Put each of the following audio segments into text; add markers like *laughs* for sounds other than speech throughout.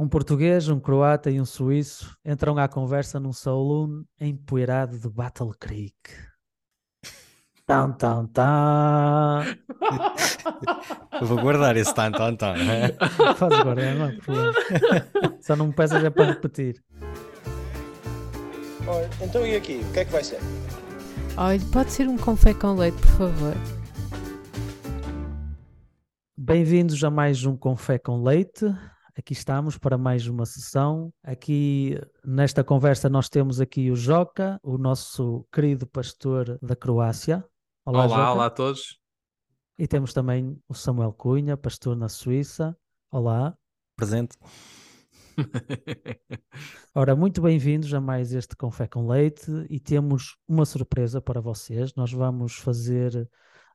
Um português, um croata e um suíço entram à conversa num saloon empoeirado de Battle Creek. Tão, tão, tão. Eu vou guardar esse tan, tan, tan. né? Faz agora, não há problema. Só não me peças é para repetir. Ora, então e aqui? O que é que vai ser? Olha, pode ser um confé com leite, por favor. Bem-vindos a mais um Confé com Leite. Aqui estamos para mais uma sessão. Aqui nesta conversa nós temos aqui o Joca, o nosso querido pastor da Croácia. Olá, Joca. olá, a todos. E temos também o Samuel Cunha, pastor na Suíça. Olá. Presente. *laughs* Ora, muito bem-vindos a mais este Confé com Leite e temos uma surpresa para vocês. Nós vamos fazer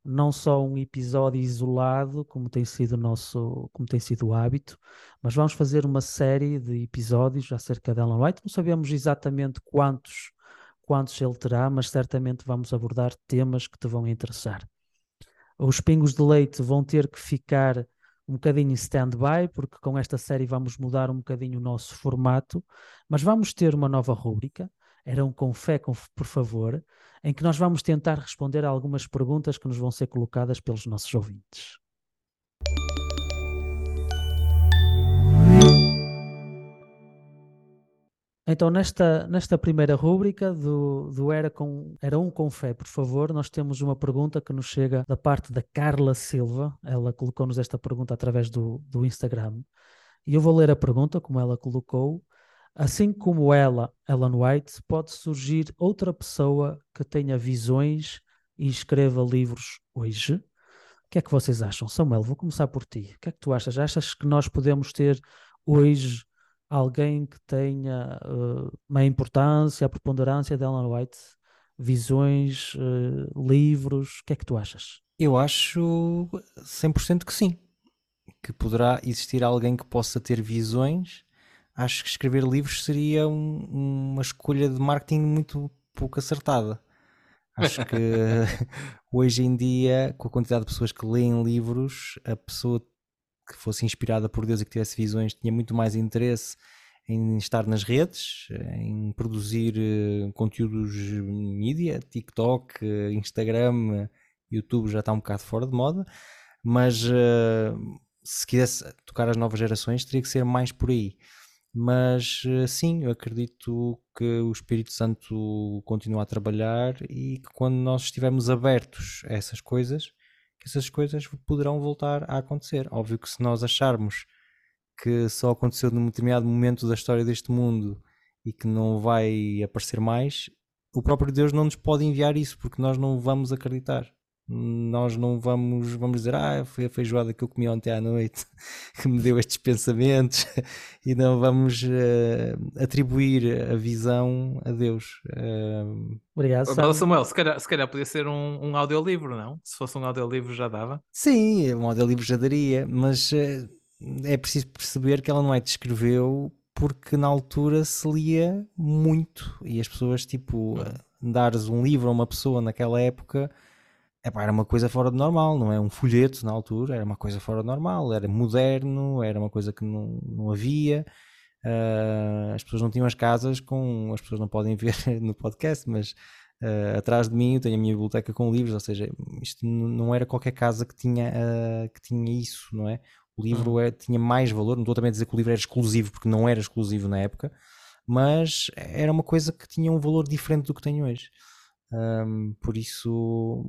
não só um episódio isolado, como tem sido o nosso, como tem sido o hábito, mas vamos fazer uma série de episódios acerca de Ellen White. Não sabemos exatamente quantos, quantos ele terá, mas certamente vamos abordar temas que te vão interessar. Os pingos de leite vão ter que ficar um bocadinho em stand-by, porque com esta série vamos mudar um bocadinho o nosso formato, mas vamos ter uma nova rúbrica, era um confé, conf- por favor, em que nós vamos tentar responder a algumas perguntas que nos vão ser colocadas pelos nossos ouvintes. Então, nesta, nesta primeira rúbrica do, do Era, com, Era um com Fé, por favor, nós temos uma pergunta que nos chega da parte da Carla Silva. Ela colocou-nos esta pergunta através do, do Instagram. E eu vou ler a pergunta, como ela colocou. Assim como ela, Ellen White, pode surgir outra pessoa que tenha visões e escreva livros hoje? O que é que vocês acham? Samuel, vou começar por ti. O que é que tu achas? Achas que nós podemos ter hoje alguém que tenha eh, uma importância, a preponderância de Ellen White, visões, eh, livros? O que é que tu achas? Eu acho 100% que sim. Que poderá existir alguém que possa ter visões. Acho que escrever livros seria um- uma escolha de marketing muito pouco acertada. Acho que *laughs* *laughs* hoje em dia, com a quantidade de pessoas que leem livros, a pessoa que fosse inspirada por Deus e que tivesse visões tinha muito mais interesse em estar nas redes, em produzir eh, conteúdos mídia, TikTok, eh, Instagram, eh, YouTube já está um bocado fora de moda, mas se quisesse tocar as novas gerações teria que ser mais por aí. Mas eh, sim, eu acredito que o Espírito Santo continua a trabalhar e que quando nós estivermos abertos a essas coisas, essas coisas poderão voltar a acontecer. Óbvio que se nós acharmos que só aconteceu num determinado momento da história deste mundo e que não vai aparecer mais, o próprio Deus não nos pode enviar isso porque nós não vamos acreditar. Nós não vamos, vamos dizer, ah, foi a feijoada que eu comi ontem à noite *laughs* que me deu estes pensamentos *laughs* e não vamos eh, atribuir a visão a Deus. Eh, Obrigado, Mas, Sam. Samuel, se calhar, se calhar podia ser um, um audiolivro, não? Se fosse um audiolivro já dava. Sim, o modelo livro já daria, mas eh, é preciso perceber que ela não é que escreveu porque na altura se lia muito e as pessoas, tipo, eh, dares um livro a uma pessoa naquela época epá, era uma coisa fora do normal, não é? Um folheto na altura era uma coisa fora do normal, era moderno, era uma coisa que não, não havia. Ah, as pessoas não tinham as casas com. As pessoas não podem ver *laughs* no podcast, mas ah, atrás de mim eu tenho a minha biblioteca com livros, ou seja, isto não era qualquer casa que tinha, ah, que tinha isso, não é? O livro é- tinha mais valor, não estou também a dizer que o livro era exclusivo, porque não era exclusivo na época, mas era uma coisa que tinha um valor diferente do que tem hoje. Ahm, por isso,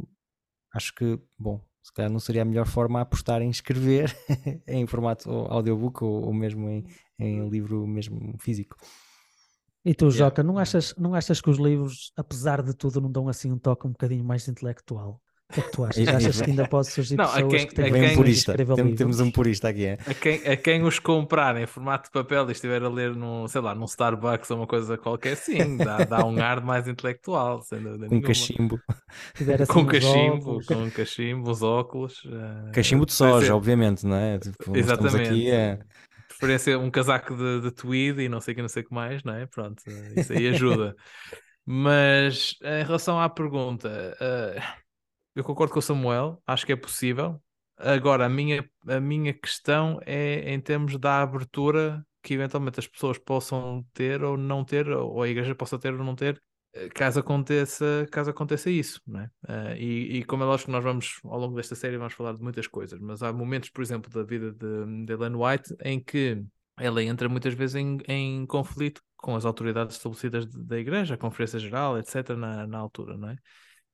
acho que, bom, se calhar não seria a melhor forma a apostar em escrever *laughs* em formato audiobook ou, ou mesmo em, em livro mesmo físico. E tu, Yeah. Joca, não achas, não achas que os livros, apesar de tudo, não dão assim um toque um bocadinho mais intelectual? O que é que tu achas? E Achas que ainda pode surgir Não, pessoas quem- que têm quem- um purista, Tem- temos um purista aqui, é? A quem, a quem os comprar em formato de papel e estiver a ler num, sei lá, num Starbucks ou uma coisa qualquer, sim, dá, dá um ar mais intelectual, sem dúvida cachimbo. Assim Com cachimbo, óculos. com cachimbo, os óculos. eh, Cachimbo de soja, obviamente, não é? Tipo, Exatamente. aqui a- preferência um casaco de, de tweed e não sei o que, não sei o que mais, não é? Pronto, isso aí ajuda. *laughs* Mas em relação à pergunta, eh, eu concordo com o Samuel, acho que é possível. Agora, a minha, a minha questão é em termos da abertura que eventualmente as pessoas possam ter ou não ter, ou a igreja possa ter ou não ter, eh, caso aconteça, caso aconteça isso, não é? Uh, e, e, como é lógico nós vamos, ao longo desta série, vamos falar de muitas coisas, mas há momentos, por exemplo, da vida de, de Ellen White em que ela entra muitas vezes em, em conflito com as autoridades estabelecidas da igreja, a Conferência Geral, etc., na, na altura, não é?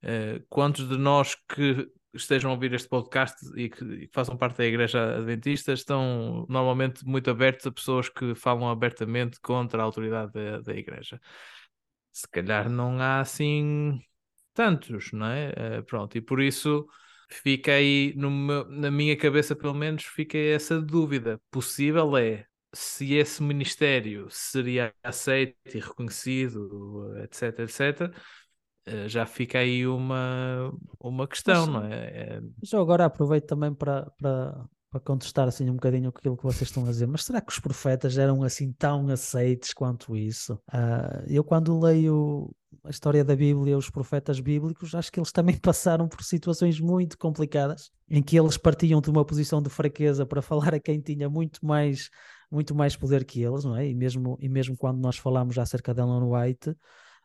Uh, quantos de nós que estejam a ouvir este podcast e que, e que, façam parte da Igreja Adventista estão normalmente muito abertos a pessoas que falam abertamente contra a autoridade da, da Igreja. Se calhar não há assim tantos, não é? Uh, pronto, e por isso fica aí, meu, na minha cabeça pelo menos, fica essa dúvida. Possível é se esse ministério seria aceito e reconhecido, etc, etc, eh, já fica aí uma, uma questão, mas, não é? é... Eu agora aproveito também para, para, para contestar assim um bocadinho aquilo que vocês estão a dizer, mas será que os profetas eram assim tão aceitos quanto isso? Uh, eu quando leio a história da Bíblia, os profetas bíblicos, acho que eles também *laughs* passaram por situações muito complicadas, em que eles partiam de uma posição de fraqueza para falar a quem tinha muito mais, muito mais poder que eles, não é? E mesmo, e mesmo quando nós falamos acerca de Ellen White,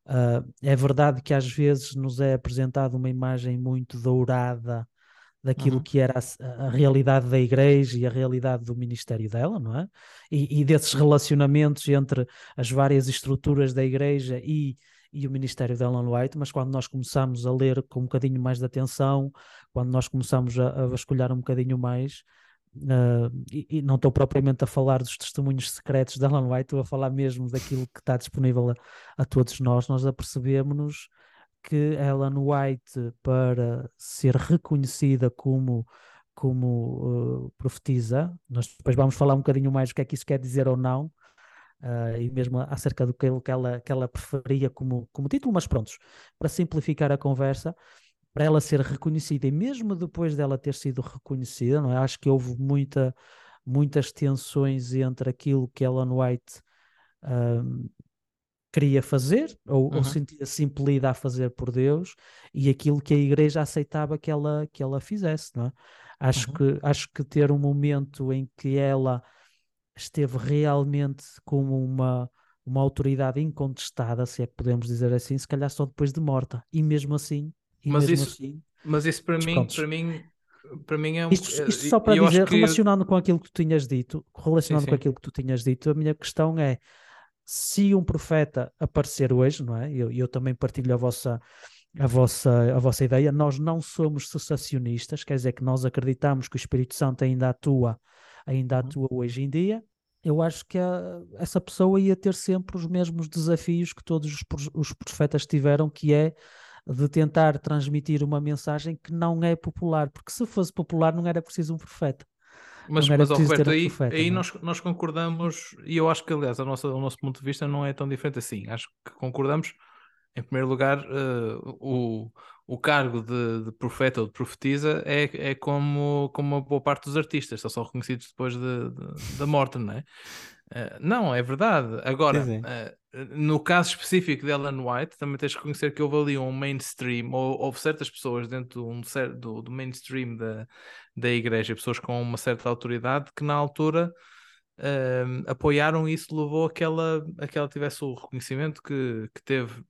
Uh, é verdade que às vezes nos é apresentada uma imagem muito dourada daquilo uhum. que era a, a, realidade da igreja e a realidade do ministério dela, não é? E, e, desses relacionamentos entre as várias estruturas da igreja e, e o ministério de Ellen White, mas quando nós começamos a ler com um bocadinho mais de atenção, quando nós começamos a, a vasculhar um bocadinho mais, Uh, e, e, não estou propriamente a falar dos testemunhos secretos da Alan White, estou a falar mesmo daquilo que está disponível a, a todos nós. Nós apercebemos que Ellen White, para ser reconhecida como, como uh, profetisa, nós depois vamos falar um bocadinho mais o que é que isso quer dizer ou não, uh, e mesmo acerca do que, ela, que ela preferia como, como título, mas prontos, para simplificar a conversa, para ela ser reconhecida e mesmo depois dela ter sido reconhecida, não é? Acho que houve muita, muitas tensões entre aquilo que Ellen White um, queria fazer ou, uhum. ou sentia-se impelida a fazer por Deus e aquilo que a igreja aceitava que ela, que ela fizesse, não é? Acho, uhum. que, acho que ter um momento em que ela esteve realmente como uma, uma autoridade incontestada, se é que podemos dizer assim, se calhar só depois de morta. E mesmo assim, e mas isso, assim, mas isso para mim, para mim, para mim é um. Isto, isto só para dizer, relacionando que... com aquilo que tu tinhas dito, relacionando sim, sim. com aquilo que tu tinhas dito, a minha questão é se um profeta aparecer hoje, não é? Eu, eu também partilho a vossa, a vossa, a vossa ideia. Nós não somos cessacionistas, quer dizer que nós acreditamos que o Espírito Santo ainda atua, ainda uhum. atua hoje em dia. Eu acho que a, essa pessoa ia ter sempre os mesmos desafios que todos os, os profetas tiveram, que é de tentar transmitir uma mensagem que não é popular, porque se fosse popular não era preciso um profeta. Mas, mas Roberto, aí, profeta, aí nós, nós concordamos, e eu acho que, aliás, a nossa, o nosso ponto de vista não é tão diferente assim. Acho que concordamos, em primeiro lugar, uh, o, o cargo de, de, profeta ou de profetisa é, é como, como uma boa parte dos artistas, só são reconhecidos depois de, de, da morte, não é? Uh, não, é verdade. Agora, uh, no caso específico de Ellen White, também tens que reconhecer que houve ali um mainstream, ou houve certas pessoas dentro um, do, do mainstream da, da igreja, pessoas com uma certa autoridade, que na altura uh, apoiaram isso, levou a que ela, a que ela tivesse o reconhecimento que, que teve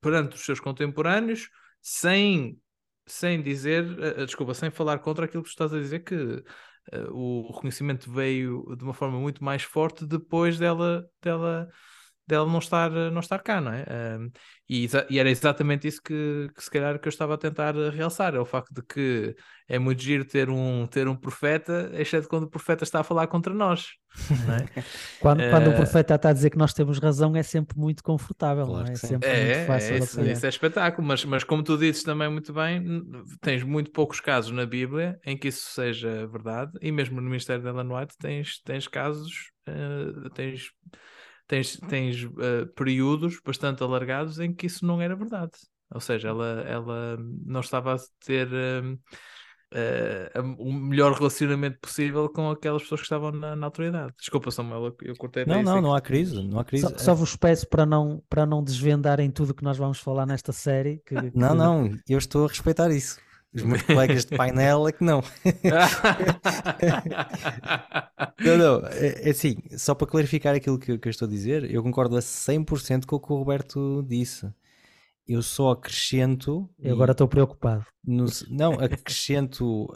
perante os seus contemporâneos, sem, sem dizer, desculpa, sem falar contra aquilo que tu estás a dizer, que o reconhecimento veio de uma forma muito mais forte depois dela, dela, dela não, estar, não estar cá, não é? Uh, e, e, era exatamente isso que, que se calhar que eu estava a tentar realçar, é o facto de que é muito giro ter um, ter um profeta, exceto quando o profeta está a falar contra nós. É? *laughs* quando, uh, quando o profeta está a dizer que nós temos razão, é sempre muito confortável, claro não é? É sempre é, muito fácil. É, isso, isso, é espetáculo, mas, mas como tu dizes também muito bem, tens muito poucos casos na Bíblia em que isso seja verdade, e mesmo no Ministério de Ellen White tens, tens casos, uh, tens tens, tens uh, períodos bastante alargados em que isso não era verdade. Ou seja, ela, ela não estava a ter uh, uh, o melhor relacionamento possível com aquelas pessoas que estavam na, na autoridade. Desculpa, Samuel, eu cortei Não, não, não há crise, não há crise. Só, só, vos peço para não, para não desvendarem tudo que nós vamos falar nesta série. Que, que... Não, não, eu estou a respeitar isso. Os meus colegas de painel é que não. *laughs* não, não, é, é assim, só para clarificar aquilo que, que eu estou a dizer, eu concordo a 100% com o que o Roberto disse. Eu só acrescento. Eu agora estou preocupado. no- não, acrescento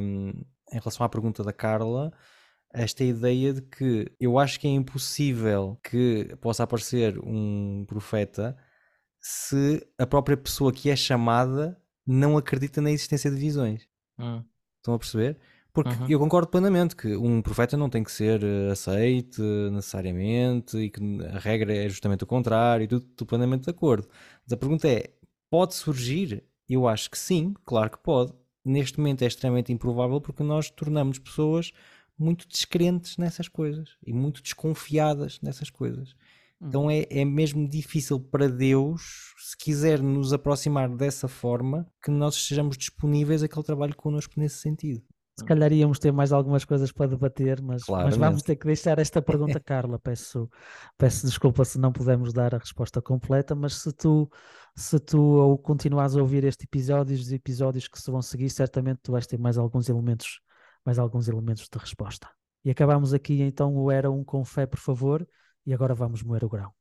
hum, em relação à pergunta da Carla esta ideia de que eu acho que é impossível que possa aparecer um profeta se a própria pessoa que é chamada não acredita na existência de visões. Hum. Estão a perceber? Porque Uhum. eu concordo plenamente que um profeta não tem que ser eh, aceite necessariamente e que a regra é justamente o contrário, e tudo, tudo plenamente de acordo. Mas a pergunta é: pode surgir? Eu acho que sim, claro que pode. Neste momento é extremamente improvável porque nós tornamos pessoas muito descrentes nessas coisas e muito desconfiadas nessas coisas. Então é, é mesmo difícil para Deus, se quiser nos aproximar dessa forma, que nós estejamos disponíveis a que Ele trabalhe connosco nesse sentido. Se calhar íamos ter mais algumas coisas para debater, mas, mas vamos ter que deixar esta pergunta, *laughs* Carla. Peço, peço desculpa se não pudermos dar a resposta completa, mas se tu, se tu ou continuares a ouvir este episódio, os episódios que se vão seguir, certamente tu vais ter mais alguns elementos, mais alguns elementos de resposta. E acabamos aqui então o Era um com fé, por favor, e agora vamos moer o grão.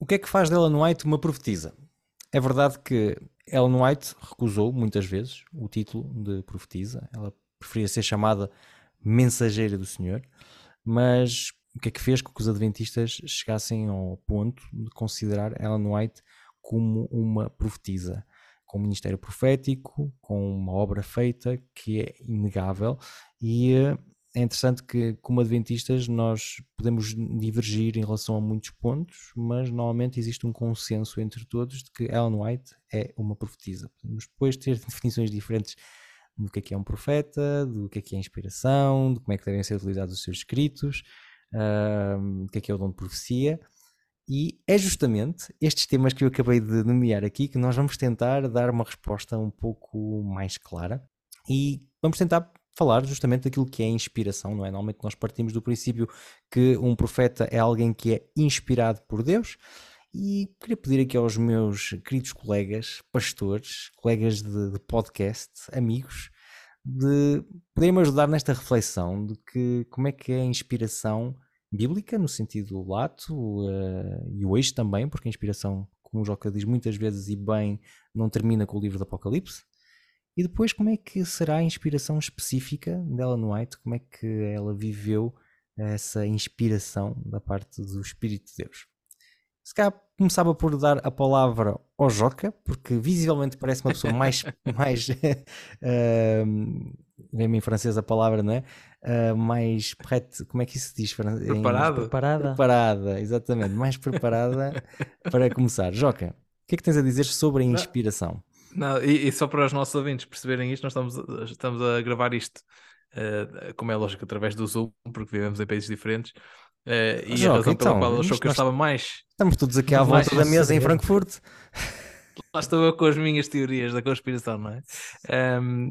O que é que faz de Ellen White uma profetisa? É verdade que Ellen White recusou muitas vezes o título de profetisa, ela preferia ser chamada mensageira do Senhor, mas o que é que fez com que os adventistas chegassem ao ponto de considerar Ellen White como uma profetisa, com um ministério profético, com uma obra feita que é inegável e eh, é interessante que, como adventistas, nós podemos divergir em relação a muitos pontos, mas normalmente existe um consenso entre todos de que Ellen White é uma profetisa. Podemos depois ter *laughs* definições diferentes do que é que é um profeta, do que é que é inspiração, de como é que devem ser utilizados os seus escritos, ahm, do que é que é o dom de profecia. E é justamente estes temas que eu acabei de nomear aqui que nós vamos tentar dar uma resposta um pouco mais clara e vamos tentar falar justamente daquilo que é inspiração, não é? Normalmente nós partimos do princípio que um profeta é alguém que é inspirado por Deus e queria pedir aqui aos meus queridos colegas, pastores, colegas de, de podcast, amigos, de poderem-me ajudar nesta reflexão de que como é que é a inspiração bíblica, no sentido lato, eh, e o eixo também, porque a inspiração, como o Joca diz muitas vezes e bem, não termina com o livro do Apocalipse. E depois, como é que será a inspiração específica de Ellen White? Como é que ela viveu essa inspiração da parte do Espírito de Deus? Se calhar começava por dar a palavra ao Joca, porque visivelmente parece uma pessoa mais. *laughs* mais uh, *laughs* Vem-me em francês a palavra, não é? Uh, mais. prête- Como é que isso se diz? Preparado? Preparada? Preparada, exatamente. Mais preparada *laughs* para começar. Joca, o que é que tens a dizer sobre a inspiração? Não, e, e só para os nossos ouvintes perceberem isto, nós estamos, a- estamos a gravar isto, eh, como é lógico, através do Zoom, porque vivemos em países diferentes. eh, e Joca, a razão pela então, qual ele achou que eu estava mais. Estamos todos aqui à volta da mesa em. Frankfurt. *laughs* Lá estou eu com as minhas teorias da conspiração, não é? Ahm,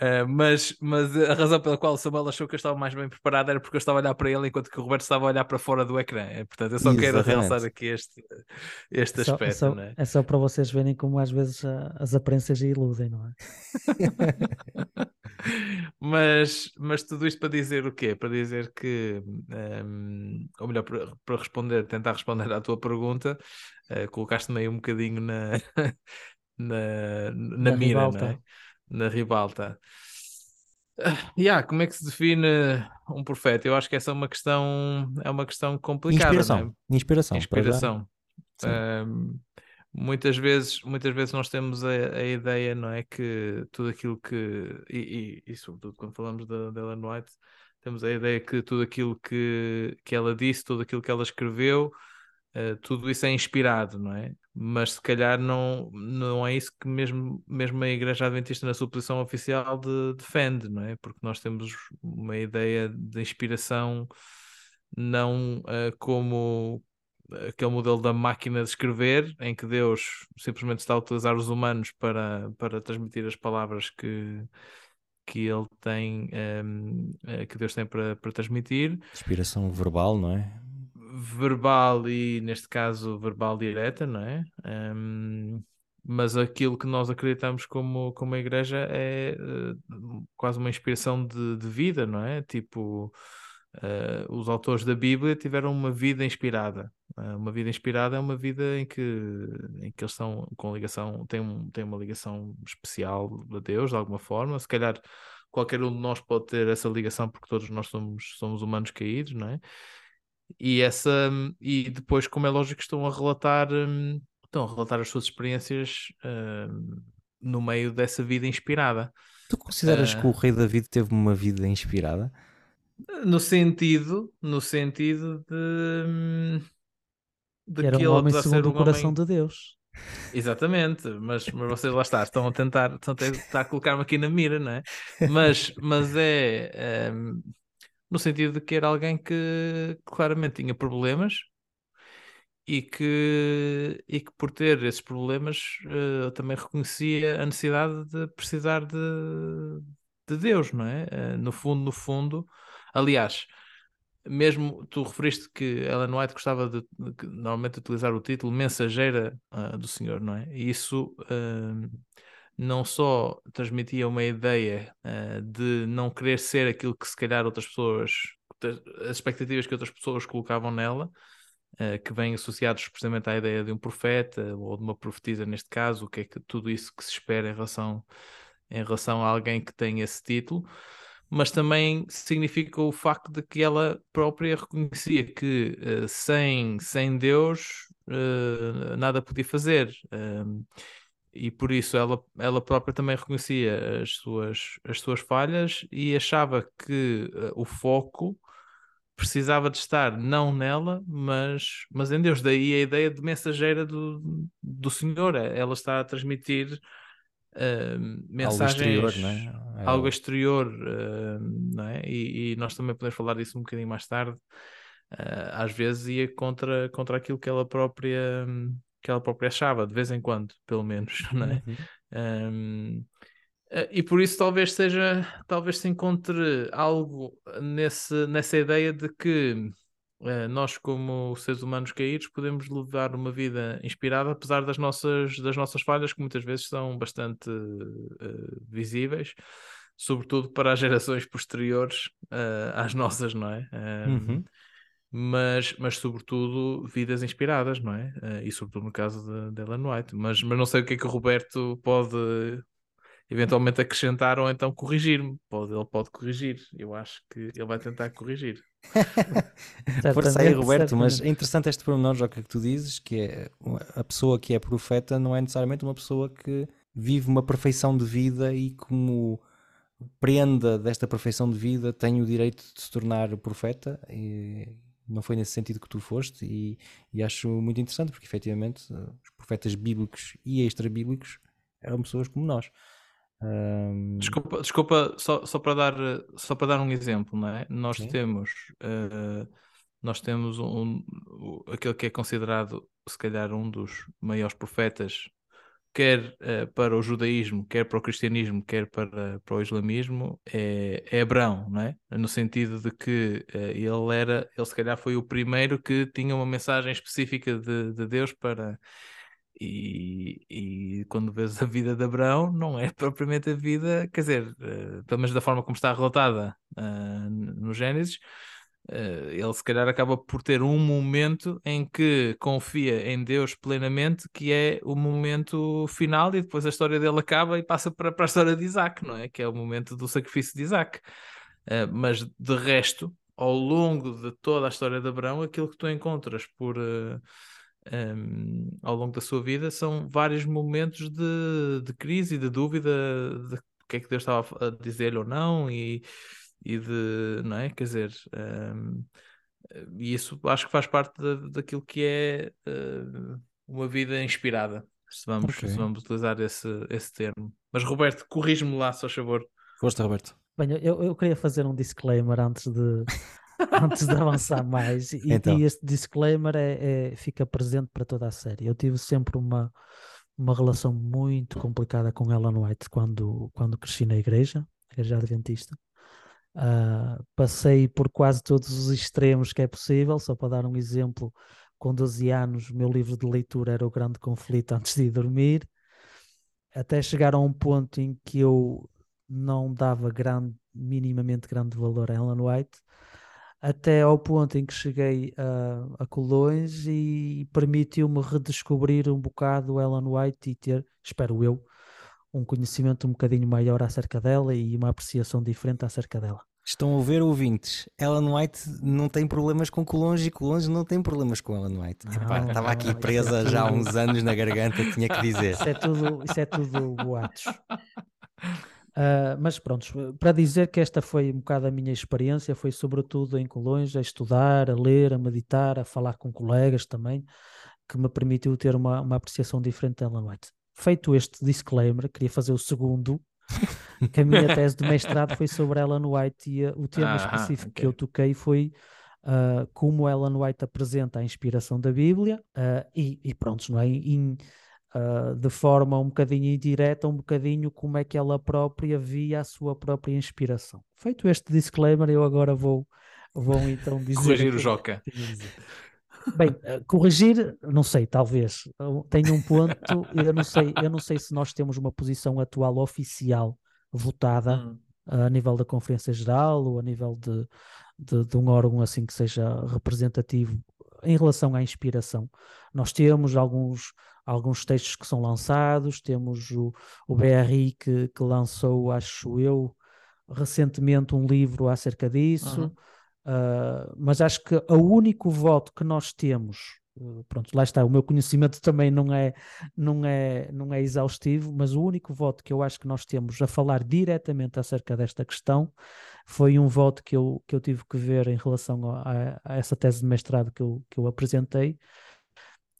ah, mas, mas a razão pela qual o Samuel achou que eu estava mais bem preparado era porque eu estava a olhar para ele enquanto que o Roberto estava a olhar para fora do ecrã. Eh, Portanto, eu só quero Exatamente. realçar aqui este, este É só, é, aspecto, só, não é? é só para vocês verem como às vezes ah, as aparências iludem, não é? *laughs* Mas, mas tudo isto para dizer o quê? Para dizer que, hum, ou melhor, para, para responder, tentar responder à tua pergunta, eh, colocaste-me aí um bocadinho na, *laughs* na, na Na mira, não ribalta. é? Na ribalta. Ah, yeah, como é que se define um profeta? Eu acho que essa é uma questão, é uma questão complicada, é? Inspiração. Inspiração. já. Inspiração. Muitas vezes, muitas vezes nós temos a, a ideia, não é, que tudo aquilo que, e, e, e sobretudo quando falamos da, da Ellen White, temos a ideia que tudo aquilo que, que ela disse, tudo aquilo que ela escreveu, eh, tudo isso é inspirado, não é? Mas se calhar não, não é isso que mesmo, mesmo a Igreja Adventista na sua posição oficial de- defende, não é? Porque nós temos uma ideia de inspiração não eh, como aquele modelo da máquina de escrever, em que Deus simplesmente está a utilizar os humanos para, para transmitir as palavras que, que ele tem, ehm, eh, que Deus tem para, para transmitir, Inspiração verbal, não é? Verbal e, neste caso, verbal direta, não é? Um, mas aquilo que nós acreditamos como, como a igreja é uh, quase uma inspiração de, de, vida, não é? Tipo, uh, os autores da Bíblia tiveram uma vida inspirada. Uh, uma vida inspirada é uma vida em que, em que eles estão com ligação, têm, um, têm uma ligação especial a Deus, de alguma forma. Se calhar qualquer um de nós pode ter essa ligação porque todos nós somos, somos humanos caídos, não é? E, essa, e depois, como é lógico, estão a relatar, hum, estão a relatar as suas experiências uh, no meio dessa vida inspirada. Tu consideras uh, que o rei David teve uma vida inspirada? No sentido, no sentido de, hum, de era um homem segundo um o coração homem... de Deus. Exatamente, mas, mas vocês lá está, estão a tentar, estão a tentar colocar-me aqui na mira, não é? Mas, mas é, é no sentido de que era alguém que claramente tinha problemas e que, e que por ter esses problemas uh, também reconhecia a necessidade de precisar de, de Deus, não é? Uh, no fundo, no fundo, aliás, mesmo tu referiste que Ellen White gostava de, de normalmente utilizar o título mensageira uh, do Senhor, não é? E isso não só transmitia uma ideia uh, de não querer ser aquilo que se calhar outras pessoas, as expectativas que outras pessoas colocavam nela, uh, que vêm associados precisamente à ideia de um profeta ou de uma profetisa neste caso, o que é que tudo isso que se espera em relação, em relação a alguém que tem esse título. Mas também significa o facto de que ela própria reconhecia que uh, sem, sem Deus nada podia fazer e por isso ela, ela própria também reconhecia as suas, as suas falhas e achava que uh, o foco precisava de estar não nela, mas, mas em Deus. Daí a ideia de mensageira do, do Senhor. É, ela está a transmitir uh, mensagens, algo exterior, não é? é algo exterior uh, é? E, e, nós também podemos falar disso um bocadinho mais tarde. às vezes ia contra, contra aquilo que ela própria. Um, que ela própria achava, de vez em quando, pelo menos, *laughs* não é? Uhum. Um, eh, e por isso talvez seja, talvez se encontre algo nesse, nessa ideia de que uh, nós, como seres humanos caídos, podemos levar uma vida inspirada, apesar das nossas, das nossas falhas, que muitas vezes são bastante uh, visíveis, sobretudo para as gerações posteriores uh, às *laughs* nossas, não é? Um, uhum mas, mas sobretudo vidas inspiradas, não é? Uh, e sobretudo no caso de, de Ellen White. Mas, mas não sei o que é que o Roberto pode eventualmente acrescentar ou então corrigir-me. Pode, ele pode corrigir. Eu acho que ele vai tentar corrigir. *laughs* Força aí, Roberto, mas é interessante este pormenor, já que tu dizes, que é a pessoa que é profeta não é necessariamente uma pessoa que vive uma perfeição de vida e como prenda desta perfeição de vida tem o direito de se tornar profeta e, não foi nesse sentido que tu foste e, e acho muito interessante porque efetivamente os profetas bíblicos e extra-bíblicos eram pessoas como nós. Um... Desculpa, desculpa só, só, para dar, só para dar um exemplo, não é? Nós Sim. temos, uh, nós temos um, um, aquele que é considerado, se calhar, um dos maiores profetas quer uh, para o judaísmo, quer para o cristianismo, quer para, para o islamismo, é, é Abraão, não é? No sentido de que uh, ele era, ele se calhar foi o primeiro que tinha uma mensagem específica de, de Deus para. E, e quando vês a vida de Abraão, não é *laughs* propriamente a vida, quer dizer, uh, pelo menos da forma como está relatada no Gênesis, ele se calhar acaba por ter um momento em que confia em Deus plenamente, que é o momento final, e depois a história dele acaba e passa para, para a história de Isaac, não é? Que é o momento do sacrifício de Isaac. Uh, mas de resto, ao longo de toda a história de Abraão, aquilo que tu encontras por. Uh, eh, um, ao longo da sua vida são vários momentos de, de crise e de dúvida de o que é que Deus estava a dizer-lhe ou não, e, e de, não é? Quer dizer, um, e isso acho que faz parte da, daquilo que é uh, uma vida inspirada, se vamos, okay. se vamos utilizar esse, esse termo. Mas Roberto, corrige-me lá, só favor. Força, Roberto. Bem, eu, eu queria fazer um disclaimer antes de, *laughs* antes de avançar mais. E, então. e este disclaimer é, é, fica presente para toda a série. Eu tive sempre uma, uma relação muito complicada com Ellen White quando, quando cresci na igreja, igreja adventista. Uh, passei por quase todos os extremos que é possível, só para dar um exemplo, com 12 anos, o meu livro de leitura era o Grande Conflito antes de ir dormir, até chegar a um ponto em que eu não dava grande, minimamente grande valor a Ellen White, até ao ponto em que cheguei a, a Colões e permitiu-me redescobrir um bocado Ellen White e ter, espero eu, um conhecimento um bocadinho maior acerca dela e uma apreciação diferente acerca dela. Estão a ver ouvintes. Ellen White não tem problemas com Colões e Colões não tem problemas com Ellen White. Epá, estava aqui presa é já há uns anos na garganta, tinha que dizer. Isso é tudo, isso é tudo boatos. Uh, mas pronto, para dizer que esta foi um bocado a minha experiência, foi sobretudo em Colões, a estudar, a ler, a meditar, a falar com colegas também, que me permitiu ter uma, uma apreciação diferente da Ellen White. Feito este disclaimer, queria fazer o segundo, *laughs* que a minha tese de mestrado foi sobre Ellen White e uh, o tema ah, específico okay. que eu toquei foi uh, como Ellen White apresenta a inspiração da Bíblia e, e pronto, não é? In, uh, de forma um bocadinho indireta, um bocadinho como é que ela própria via a sua própria inspiração. Feito este disclaimer, eu agora vou, vou então dizer. Corrigir o Joca. Bem, uh, corrigir, não sei, talvez. Tenho um ponto, eu não sei, eu não sei se nós temos uma posição atual oficial votada hum. a nível da Conferência Geral ou a nível de, de, de, um órgão assim que seja representativo em relação à inspiração. Nós temos alguns, alguns textos que são lançados, temos o, o BRI que, que lançou, acho eu, recentemente um livro acerca disso, uhum. Uh, mas acho que o único voto que nós temos, uh, pronto, lá está, o meu conhecimento *laughs* também não é, não, é, não é exaustivo, mas o único voto que eu acho que nós temos a falar diretamente acerca desta questão foi um voto que eu, que eu tive que ver em relação a, a essa tese de mestrado que eu, que eu apresentei,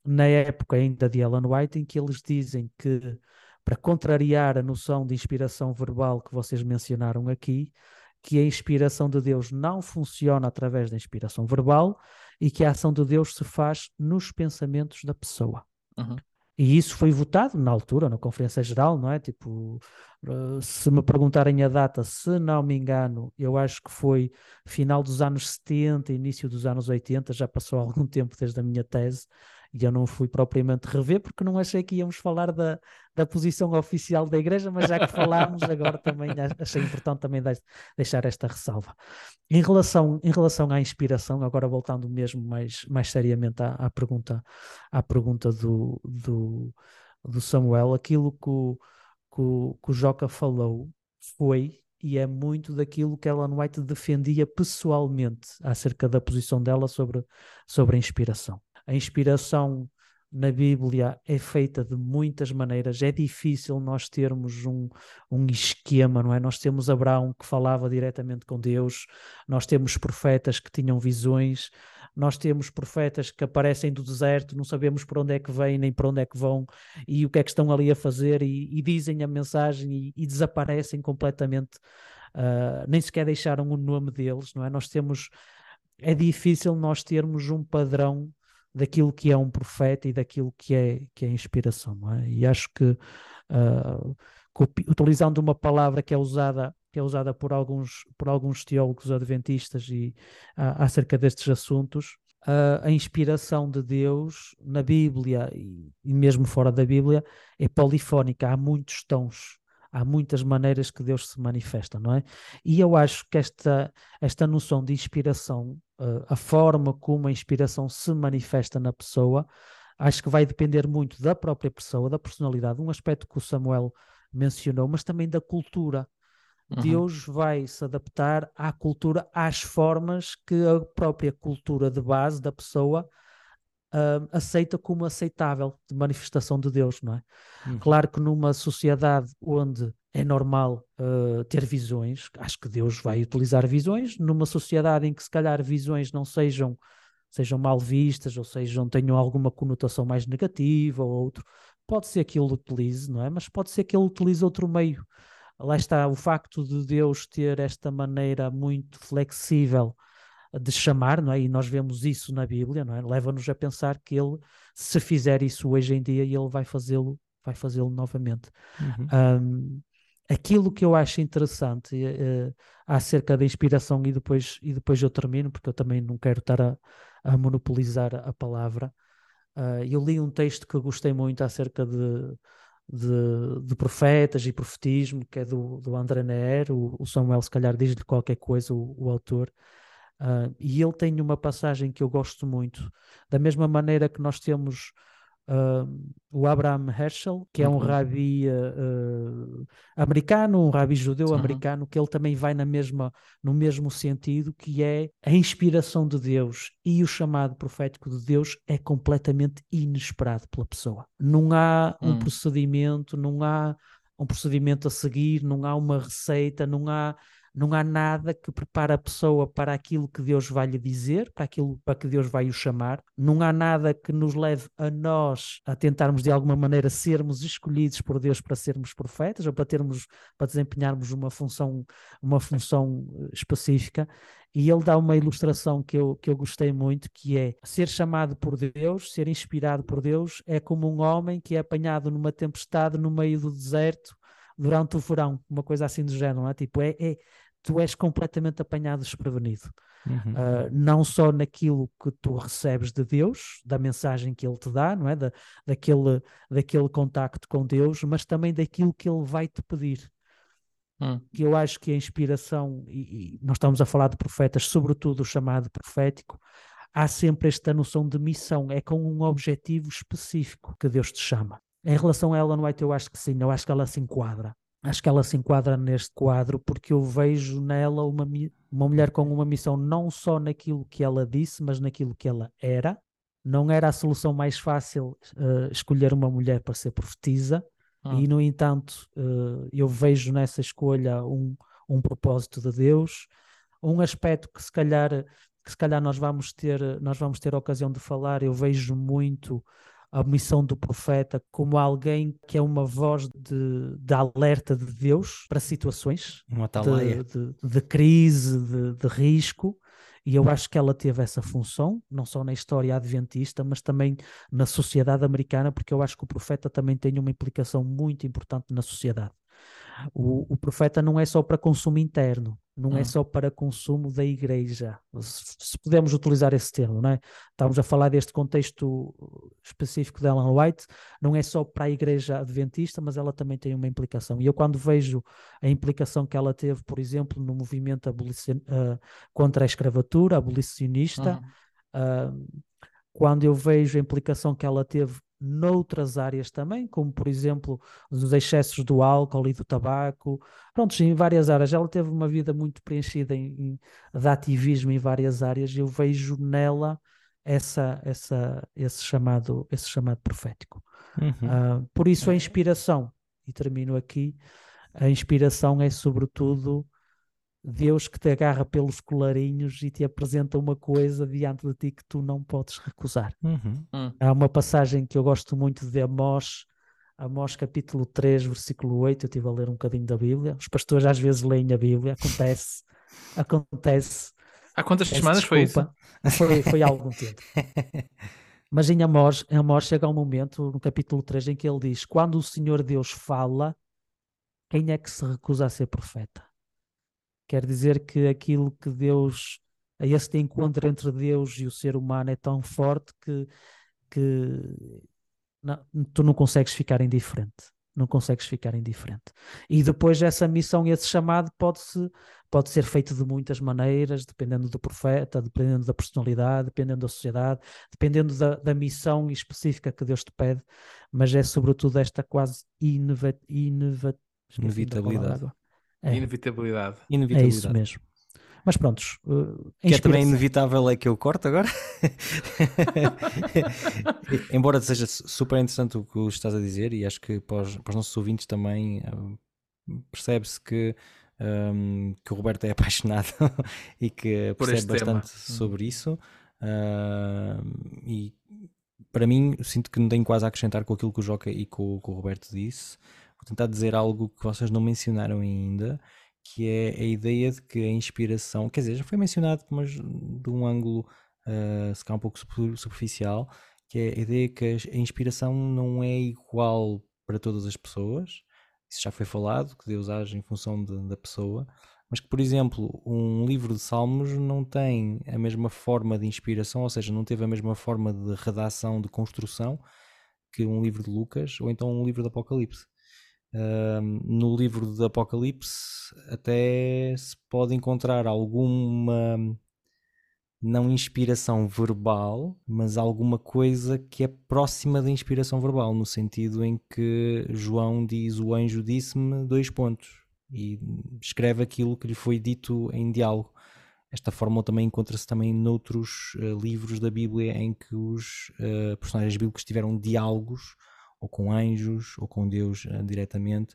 na época ainda de Ellen White, em que eles dizem que, para contrariar a noção de inspiração verbal que vocês mencionaram aqui, que a inspiração de Deus não funciona através da inspiração verbal e que a ação de Deus se faz nos pensamentos da pessoa. Uhum. E isso foi votado na altura, na Conferência Geral, não é? Tipo, uh, se me perguntarem a data, se não me engano, eu acho que foi final dos anos 70, início dos anos 80, já passou *laughs* algum tempo desde a minha tese, e eu não fui propriamente rever porque não achei que íamos falar da, da posição oficial da Igreja, mas já que falámos agora também achei importante também deixar esta ressalva. Em relação, em relação à inspiração, agora voltando mesmo mais, mais seriamente à, à pergunta, à pergunta do, do, do Samuel, aquilo que o, que, o, que o Joca falou foi e é muito daquilo que Ellen White defendia pessoalmente acerca da posição dela sobre, sobre a inspiração. A inspiração na Bíblia é feita de muitas maneiras. É difícil nós termos um, um esquema, não é? Nós temos Abraão que falava diretamente com Deus, nós temos profetas que tinham visões, nós temos profetas que aparecem do deserto, não sabemos por onde é que vêm nem para onde é que vão e o que é que estão ali a fazer e, e dizem a mensagem e, e desaparecem completamente. Uh, nem sequer deixaram o nome deles, não é? Nós temos. É difícil nós termos um padrão daquilo que é um profeta e daquilo que é, que é inspiração, é? E acho que, uh, utilizando uma palavra que é usada que é usada por alguns, por alguns teólogos adventistas e uh, acerca destes assuntos, uh, a inspiração de Deus na Bíblia e, e mesmo fora da Bíblia é polifónica, há muitos tons, há muitas maneiras que Deus se manifesta, não é? E eu acho que esta, esta noção de inspiração, uh, a forma como a inspiração se manifesta na pessoa, acho que vai depender muito da própria pessoa, da personalidade, um aspecto que o Samuel mencionou, mas também da cultura. Uhum. Deus vai se adaptar à cultura, às formas que a própria cultura de base da pessoa uh, aceita como aceitável de manifestação de Deus, não é? Uhum. Claro que numa sociedade onde é normal uh, ter visões, acho que Deus vai utilizar visões, numa sociedade em que se calhar visões não sejam sejam mal vistas ou sejam tenham alguma conotação mais negativa ou outro, pode ser que ele utilize, não é? Mas pode ser que ele utilize outro meio. Lá está o facto de Deus ter esta maneira muito flexível de chamar, não é? E nós vemos isso na Bíblia, não é? Leva-nos a pensar que ele, se fizer isso hoje em dia, ele vai fazê-lo, vai fazê-lo novamente. Uhum. Um, aquilo que eu acho interessante uh, acerca da inspiração, e depois, e depois eu termino, porque eu também não quero estar a, a monopolizar a palavra. Uh, eu li um texto que gostei muito acerca de, de, de profetas e profetismo, que é do, do André Neer, o, o Samuel se calhar diz-lhe qualquer coisa, o, o autor, uh, e ele tem uma passagem que eu gosto muito, da mesma maneira que nós temos uh, o Abraham Herschel, que é um uhum. rabi uh, americano, um rabi judeu uhum. americano, que ele também vai na mesma, no mesmo sentido, que é a inspiração de Deus e o chamado profético de Deus é completamente inesperado pela pessoa. Não há um uhum. procedimento, não há um procedimento a seguir, não há uma receita, não há não há nada que prepare a pessoa para aquilo que Deus vai lhe dizer, para aquilo para que Deus vai o chamar. Não há nada que nos leve a nós a tentarmos de alguma maneira sermos escolhidos por Deus para sermos profetas ou para termos para desempenharmos uma função uma função eh, específica. E ele dá uma ilustração que eu, que eu gostei muito, que é ser chamado por Deus, ser inspirado por Deus, é como um homem que é apanhado numa tempestade no meio do deserto durante o verão, uma coisa assim do género, não é? Tipo, é, é tu és completamente apanhado desprevenido. Uhum. Uh, não só naquilo que tu recebes de Deus, da mensagem que Ele te dá, não é? Da, daquele, daquele contacto com Deus, mas também daquilo que Ele vai te pedir. Hum. Que eu acho que a inspiração, e, e, nós estamos a falar de profetas, sobretudo o chamado profético, há sempre esta noção de missão, é com um objetivo específico que Deus te chama. Em relação a Ellen White, eu acho que sim, eu acho que ela se enquadra. Acho que ela se enquadra neste quadro porque eu vejo nela uma, uma mulher com uma missão não só naquilo que ela disse, mas naquilo que ela era. Não era a solução mais fácil uh, escolher uma mulher para ser profetisa, ah. e no entanto uh, eu vejo nessa escolha um, um propósito de Deus, um aspecto que se calhar que se calhar nós vamos ter nós vamos ter a ocasião de falar. Eu vejo muito a missão do profeta como alguém que é uma voz de, de alerta de Deus para situações de, de, de, crise, de, de risco. E eu acho que ela teve essa função, não só na história adventista, mas também na sociedade americana, porque eu acho que o profeta também tem uma implicação muito importante na sociedade. O, o profeta não é só para consumo interno, não é hum. só para consumo da igreja, se podemos utilizar esse termo, não é? Estamos a falar deste contexto específico de Ellen White, não é só para a igreja adventista, mas ela também tem uma implicação. E eu, quando vejo a implicação que ela teve, por exemplo, no movimento uh, contra a escravatura, abolicionista, uh, quando eu vejo a implicação que ela teve noutras áreas também, como por exemplo os excessos do álcool e do tabaco, pronto, em várias áreas. Ela teve uma vida muito preenchida em, em, de ativismo em várias áreas e eu vejo nela essa, essa, esse, chamado, esse chamado profético. Uhum. Uh, por isso a inspiração, e termino aqui, a inspiração é sobretudo Deus que te agarra pelos colarinhos e te apresenta uma coisa diante de ti que tu não podes recusar. Uhum. Hum. Há uma passagem que eu gosto muito de Amós, Amós capítulo 3, versículo 8. Eu estive a ler um bocadinho da Bíblia. Os pastores às vezes leem a Bíblia, acontece, *laughs* acontece. Há quantas semanas foi isso? Foi, foi há algum tempo. *laughs* Mas em Amós, em Amós chega um momento, no capítulo 3, em que ele diz: Quando o Senhor Deus fala, quem é que se recusa a ser profeta? Quer dizer que aquilo que Deus, esse encontro entre Deus e o ser humano é tão forte que, que não, tu não consegues ficar indiferente. Não consegues ficar indiferente. E depois essa missão e esse chamado pode, -se, pode ser feito de muitas maneiras, dependendo do profeta, dependendo da personalidade, dependendo da sociedade, dependendo da, da missão específica que Deus te pede, mas é sobretudo esta quase ineva, ineva, inevitabilidade. É. Inevitabilidade. Inevitabilidade. É isso mesmo. Mas prontos. Uh, que é também inevitável é que eu corto agora. *laughs* Embora seja super interessante o que estás a dizer, e acho que para os, para os nossos ouvintes também uh, percebe-se que, um, que o Roberto é *laughs* apaixonado e que percebe bastante tema. sobre isso. Uh, e para mim, sinto que não tenho quase a acrescentar com aquilo que o Joca e com, com o Roberto disse tentar dizer algo que vocês não mencionaram ainda, que é a ideia de que a inspiração, quer dizer, já foi mencionado, mas de um ângulo uh, se calhar um pouco superficial, que é a ideia que a inspiração não é igual para todas as pessoas, isso já foi falado, que Deus age em função de, da pessoa, mas que, por exemplo, um livro de Salmos não tem a mesma forma de inspiração, ou seja, não teve a mesma forma de redação, de construção que um livro de Lucas ou então um livro de Apocalipse. No livro de Apocalipse até se pode encontrar alguma não inspiração verbal, mas alguma coisa que é próxima da inspiração verbal, no sentido em que João diz: O anjo disse-me dois pontos e escreve aquilo que lhe foi dito em diálogo. Esta fórmula também encontra-se também noutros uh, livros da Bíblia em que os uh, personagens bíblicos tiveram diálogos ou com anjos ou com Deus uh, diretamente,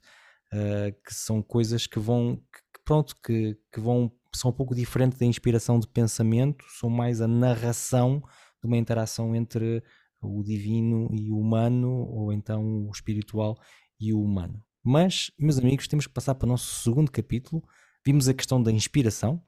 que são coisas que vão, que, pronto, que, que vão são um pouco diferente da inspiração de pensamento, são mais a narração de uma interação entre o divino e o humano, ou então o espiritual e o humano. Mas, meus amigos, temos que passar para o nosso segundo capítulo. Vimos a questão da inspiração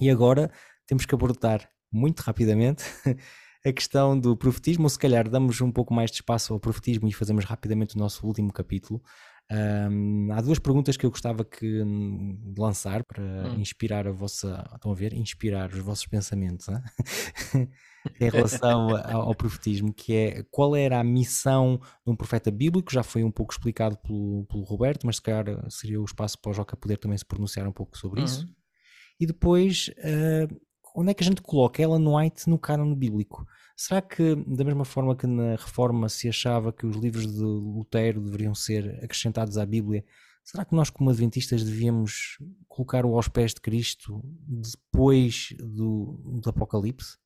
e agora temos que abordar muito rapidamente *laughs* a questão do profetismo, ou se calhar damos um pouco mais de espaço ao profetismo e fazemos rapidamente o nosso último capítulo. Um, há duas perguntas que eu gostava que, de lançar para hum. inspirar a vossa. Estão a ver? Inspirar os vossos pensamentos *laughs* em relação ao, ao, profetismo, que é qual era a missão de um profeta bíblico, já foi um pouco explicado pelo, pelo Roberto, mas se calhar seria o espaço para o Joca poder também se pronunciar um pouco sobre uhum. isso. E depois, uh, onde é que a gente coloca Ellen White no canon bíblico? Será que, da mesma forma que na Reforma se achava que os livros de Lutero deveriam ser acrescentados à Bíblia, será que nós, como Adventistas, devíamos colocar-o aos pés de Cristo depois do, do Apocalipse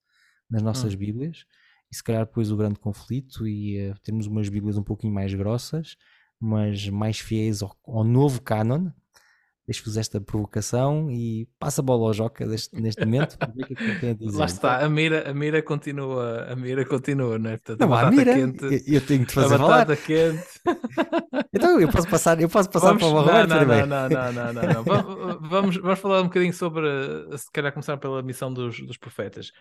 nas nossas hum. Bíblias? E se calhar depois o grande conflito e uh, termos umas Bíblias um pouquinho mais grossas, mas mais fiéis ao, ao novo canon, deixo-vos esta provocação e passa a bola ao Joca deste, neste momento para ver o que é que a dizer. Lá está, a mira, a mira continua, a mira continua, não é? Portanto, não, a, a mira, quente, eu tenho que fazer a batata falar. quente. *laughs* então eu posso passar, eu posso passar vamos, para o Roberto não, não, não, não, não, não, não, vamos, vamos, vamos falar um bocadinho sobre, se calhar começar pela missão dos, dos profetas.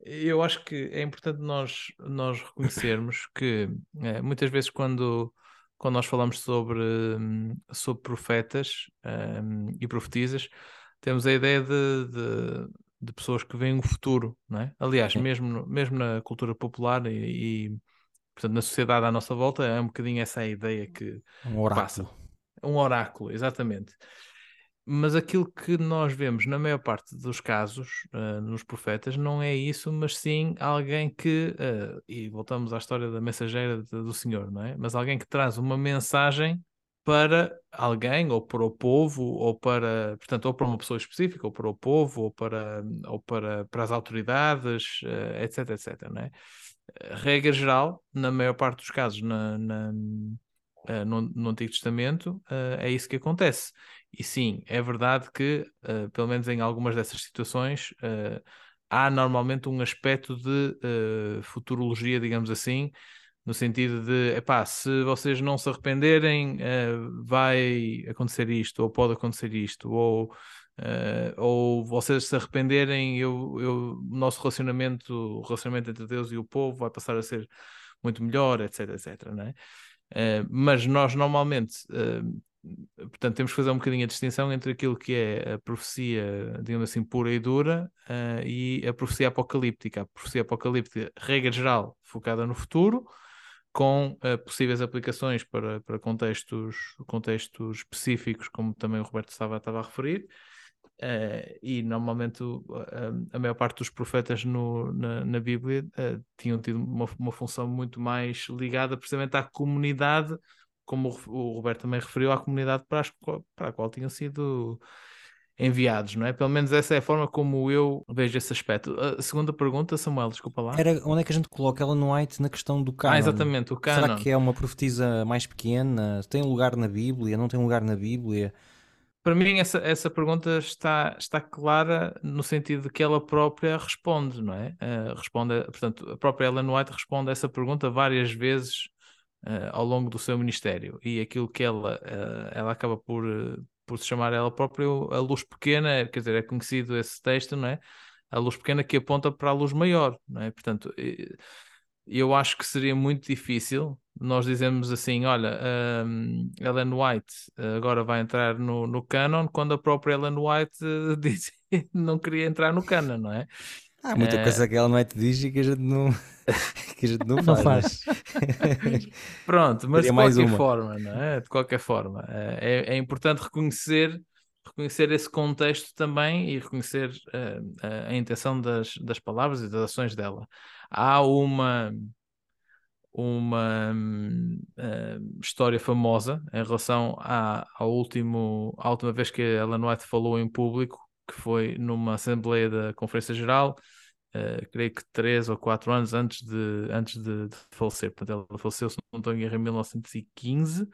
Eu acho que é importante nós, nós reconhecermos que é, muitas vezes quando quando nós falamos sobre, hum, sobre profetas um, e profetizas, temos a ideia de, de, de, pessoas que veem o futuro, não é? Aliás, mesmo, mesmo na cultura popular e, e, portanto, na sociedade à nossa volta, é um bocadinho essa a ideia que um oráculo. passa. Um oráculo, exatamente. Mas aquilo que nós vemos na maior parte dos casos uh, nos profetas não é isso, mas sim alguém que, uh, e voltamos à história da mensageira do Senhor, não é? Mas alguém que traz uma mensagem para alguém, ou para o povo, ou para, portanto, ou para uma pessoa específica, ou para o povo, ou para, ou para, para as autoridades, uh, etc, etc, não é? Regra geral, na maior parte dos casos, na, na no, no, Antigo Testamento, é isso que acontece. E sim, é verdade que, uh, pelo menos em algumas dessas situações, uh, há normalmente um aspecto de uh, futurologia, digamos assim, no sentido de, epá, se vocês não se arrependerem, vai acontecer isto, ou pode acontecer isto, ou, ou vocês se arrependerem, eu, eu, o nosso relacionamento, o relacionamento entre Deus e o povo vai passar a ser muito melhor, etc, etc, não é? Uh, mas nós normalmente uh, portanto, temos que fazer um bocadinho a distinção entre aquilo que é a profecia, digamos assim, pura e dura uh, e a profecia apocalíptica. A profecia apocalíptica, regra geral, focada no futuro, com uh, possíveis aplicações para, para contextos, contextos específicos, como também o Roberto estava, estava a referir. Uh, e normalmente uh, a maior parte dos profetas no, na, na Bíblia uh, tinham tido uma, uma função muito mais ligada precisamente à comunidade como o Roberto também referiu, à comunidade para, as, para a qual tinham sido enviados, não é? Pelo menos essa é a forma como eu vejo esse aspecto. A segunda pergunta, Samuel, desculpa lá. Era onde é que a gente coloca ela no White na questão do canon? Ah, exatamente, o canon. Será que é uma profetisa mais pequena? Tem lugar na Bíblia? Não tem lugar na Bíblia? Para mim, essa, essa pergunta está, está clara no sentido de que ela própria responde, não é? Uh, responde, portanto, a própria Ellen White responde a essa pergunta várias vezes uh, ao longo do seu ministério e aquilo que ela, uh, ela acaba por, uh, por se chamar ela própria a luz pequena, quer dizer, é conhecido esse texto, não é? A luz pequena que aponta para a luz maior, não é? Portanto, eu acho que seria muito difícil nós dizemos assim: olha, um, Ellen White agora vai entrar no, no canon, quando a própria Ellen White *laughs* disse não queria entrar no canon, não é? Há muita Eh, coisa que ela não é te diz e que a gente não, *laughs* que a gente não Não faz. né? *laughs* Pronto, mas Teria de mais qualquer uma. forma, não é? De qualquer forma, eh, é, é importante reconhecer, reconhecer esse contexto também e reconhecer eh, a, a intenção das, das palavras e das ações dela. Há uma, uma eh, história famosa em relação à, ao último, à última vez que a Ellen White falou em público, que foi numa Assembleia da Conferência Geral, eh, creio que três ou quatro anos antes de, antes de, de falecer. Portanto, ela faleceu, se não estou em em 1915,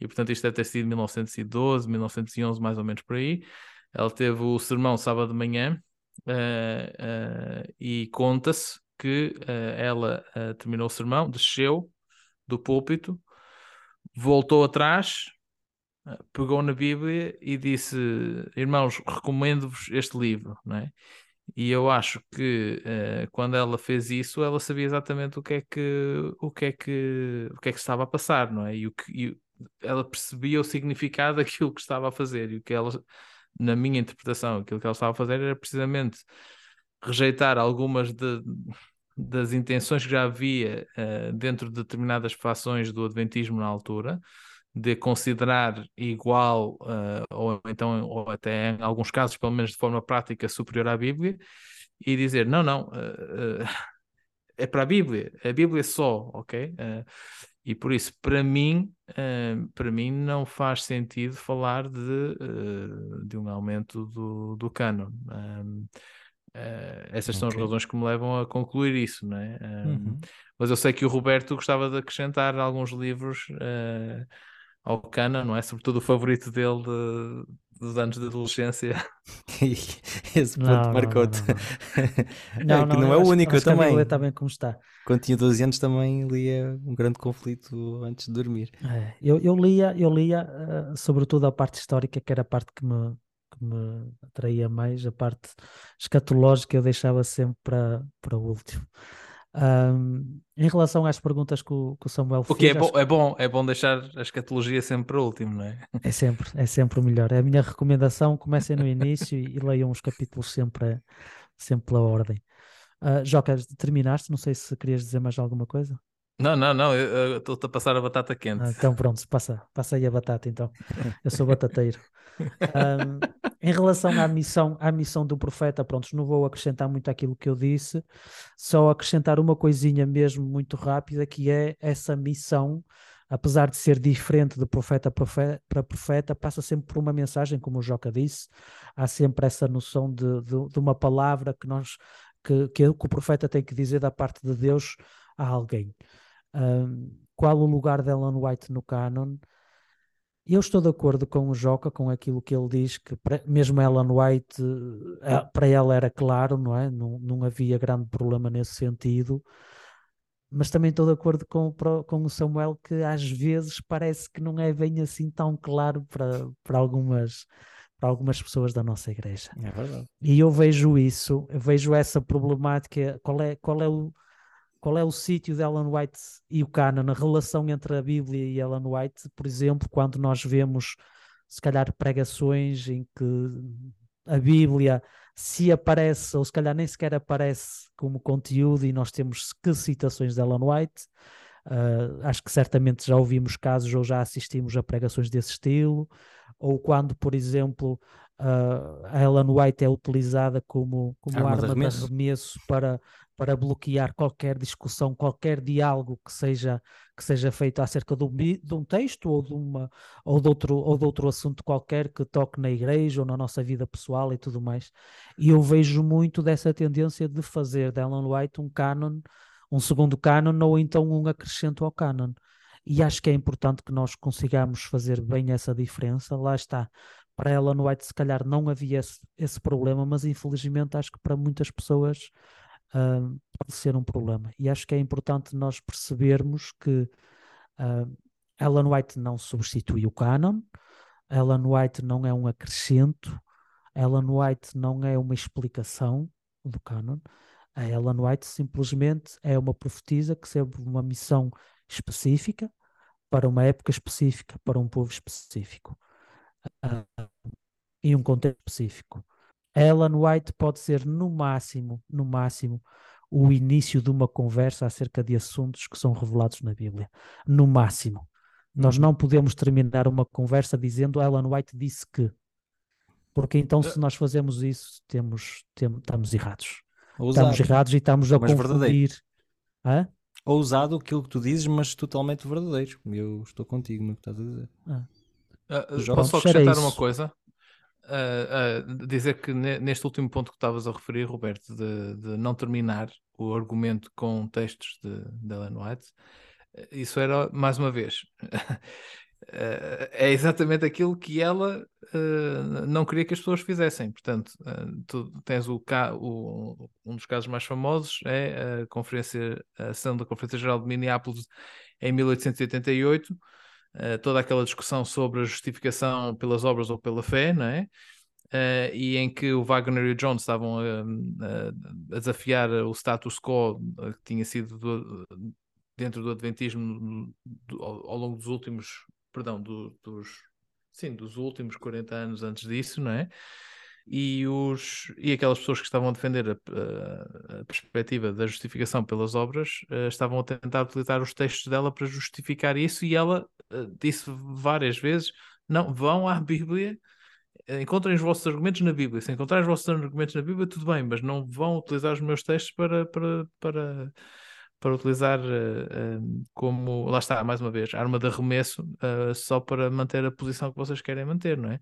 e portanto isto deve ter sido 1912, 1911, mais ou menos por aí. Ela teve o sermão sábado de manhã, eh, eh, e conta-se que ela terminou o sermão, desceu do púlpito, voltou atrás, pegou na Bíblia e disse: Irmãos, recomendo-vos este livro, não é? E eu acho que eh, quando ela fez isso, ela sabia exatamente o que é que o que é que o que é que estava a passar, não é? E o que e ela percebia o significado *laughs* daquilo que estava a fazer e o que ela, na minha interpretação, aquilo que ela estava a fazer era precisamente rejeitar algumas de- das intenções que já havia eh, dentro de determinadas fações do Adventismo na altura, de considerar igual, eh, ou então, ou até em alguns casos, pelo menos de forma prática, superior à Bíblia, e dizer: não, não, eh, eh, é para a Bíblia, a Bíblia só, ok? E por isso, para mim, para mim não faz sentido falar de, de um aumento do, do cânon. Um, eh, essas são as razões que me levam a concluir isso, não é? Um, Uhum. Mas eu sei que o Roberto gostava de acrescentar alguns livros eh, ao cânon, não é? Sobretudo o favorito dele de- dos anos de adolescência. *laughs* Esse ponto Não, não, marcou-te. não, *laughs* É que não eu é o único, eu acho que a também. Está bem como está. Quando tinha 12 anos também lia um grande conflito antes de dormir. É, eu, eu lia, eu lia eh, sobretudo a parte histórica, que era a parte que me, que me atraía mais, a parte escatológica eu deixava sempre para, para o último. Ahm, em relação às perguntas que o, que o Samuel O que é fez, bom, é bom, é bom deixar a escatologia sempre para o último, não é? É sempre, é sempre o melhor. É a minha recomendação. Comecem no início e, leiam os capítulos sempre, sempre pela ordem. Ah, Joca, terminaste? Não sei se querias dizer mais alguma coisa. Não, não, não, estou-te a passar a batata quente. Ah, então pronto, passa, passa aí a batata então. Eu sou batateiro. *laughs* Ahm, em relação à missão, à missão do profeta, pronto, não vou acrescentar muito aquilo que eu disse, só acrescentar uma coisinha mesmo muito rápida, que é essa missão, apesar de ser diferente de profeta profe- para profeta, passa sempre por uma mensagem, como o Joca disse, há sempre essa noção de, de, de uma palavra que nós que, que o profeta tem que dizer da parte de Deus a alguém. Ahm, qual o lugar de Ellen White no canon? Eu estou de acordo com o Joca, com aquilo que ele diz, que para- mesmo Ellen White, eh, para ela era claro, não é? Não, não havia grande problema nesse sentido, mas também estou de acordo com, com o Samuel que às vezes parece que não é bem assim tão claro para, para algumas, para algumas pessoas da nossa igreja. É verdade. E eu vejo isso, eu vejo essa problemática, qual é, qual é o, qual é o sítio de Ellen White e o canon, a relação entre a Bíblia e Ellen White, por exemplo, quando nós vemos, se calhar, pregações em que a Bíblia se aparece, ou se calhar nem sequer aparece como conteúdo, e nós temos que citações de Ellen White. Ah, acho que certamente já ouvimos casos ou já assistimos a pregações desse estilo, ou quando, por exemplo, ah, a Ellen White é utilizada como, como Arma arma, de arremesso. arremesso para, para bloquear qualquer discussão, qualquer diálogo que seja, que seja feito acerca de um, de um texto ou de, uma, ou, de outro, ou de outro assunto qualquer que toque na igreja ou na nossa vida pessoal e tudo mais. E eu vejo muito dessa tendência de fazer de Ellen White um canon, um segundo canon ou então um acrescento ao canon. E acho que é importante que nós consigamos fazer bem essa diferença. Lá está. Para Ellen White, se calhar não havia esse, esse problema, mas infelizmente acho que para muitas pessoas ah, pode ser um problema. E acho que é importante nós percebermos que ah, Ellen White não substitui o canon, Ellen White não é um acrescento, Ellen White não é uma explicação do canon. A Ellen White simplesmente é uma profetisa que serve uma missão específica, para uma época específica, para um povo específico uh, e um contexto específico. Ellen White pode ser no máximo, no máximo, o início de uma conversa acerca de assuntos que são revelados na Bíblia. No máximo. Nós Uhum. não podemos terminar uma conversa dizendo Ellen White disse que. Porque então, se nós fazemos isso, temos, tem- estamos errados. Ousado. Estamos errados e estamos a mas verdadeiro. confundir. Hã? Ousado aquilo que tu dizes, mas totalmente verdadeiro. Eu estou contigo no que estás a dizer. Ah, ah, João, posso só acrescentar uma coisa? Ah, ah, dizer que ne- neste último ponto que estavas a referir, Roberto, de, de não terminar o argumento com textos de, de Ellen White, eh, isso era, mais uma vez, *laughs* eh, é exatamente aquilo que ela eh, não queria que as pessoas fizessem. Portanto, tu tens o, o- um dos casos mais famosos é a conferência, a sessão da Conferência Geral de Minneapolis em 1888, eh, toda aquela discussão sobre a justificação pelas obras ou pela fé, não é? Eh, e em que o Wagner e o Jones estavam a, a- a desafiar o status quo eh, que tinha sido do- dentro do Adventismo do- ao, ao longo dos últimos, perdão, do- dos, sim, dos últimos 40 anos antes disso, não é? E, os, e aquelas pessoas que estavam a defender a, a- perspectiva da justificação pelas obras eh, estavam a tentar utilizar os textos dela para justificar isso, e ela eh, disse várias vezes: não, vão à *laughs* Bíblia encontrem os vossos argumentos na Bíblia. Se encontrarem os vossos argumentos na Bíblia, tudo bem, mas não vão utilizar os meus textos para, para, para, para utilizar eh, como, lá está, mais uma vez, arma de arremesso eh, só para manter a posição que vocês querem manter, não é?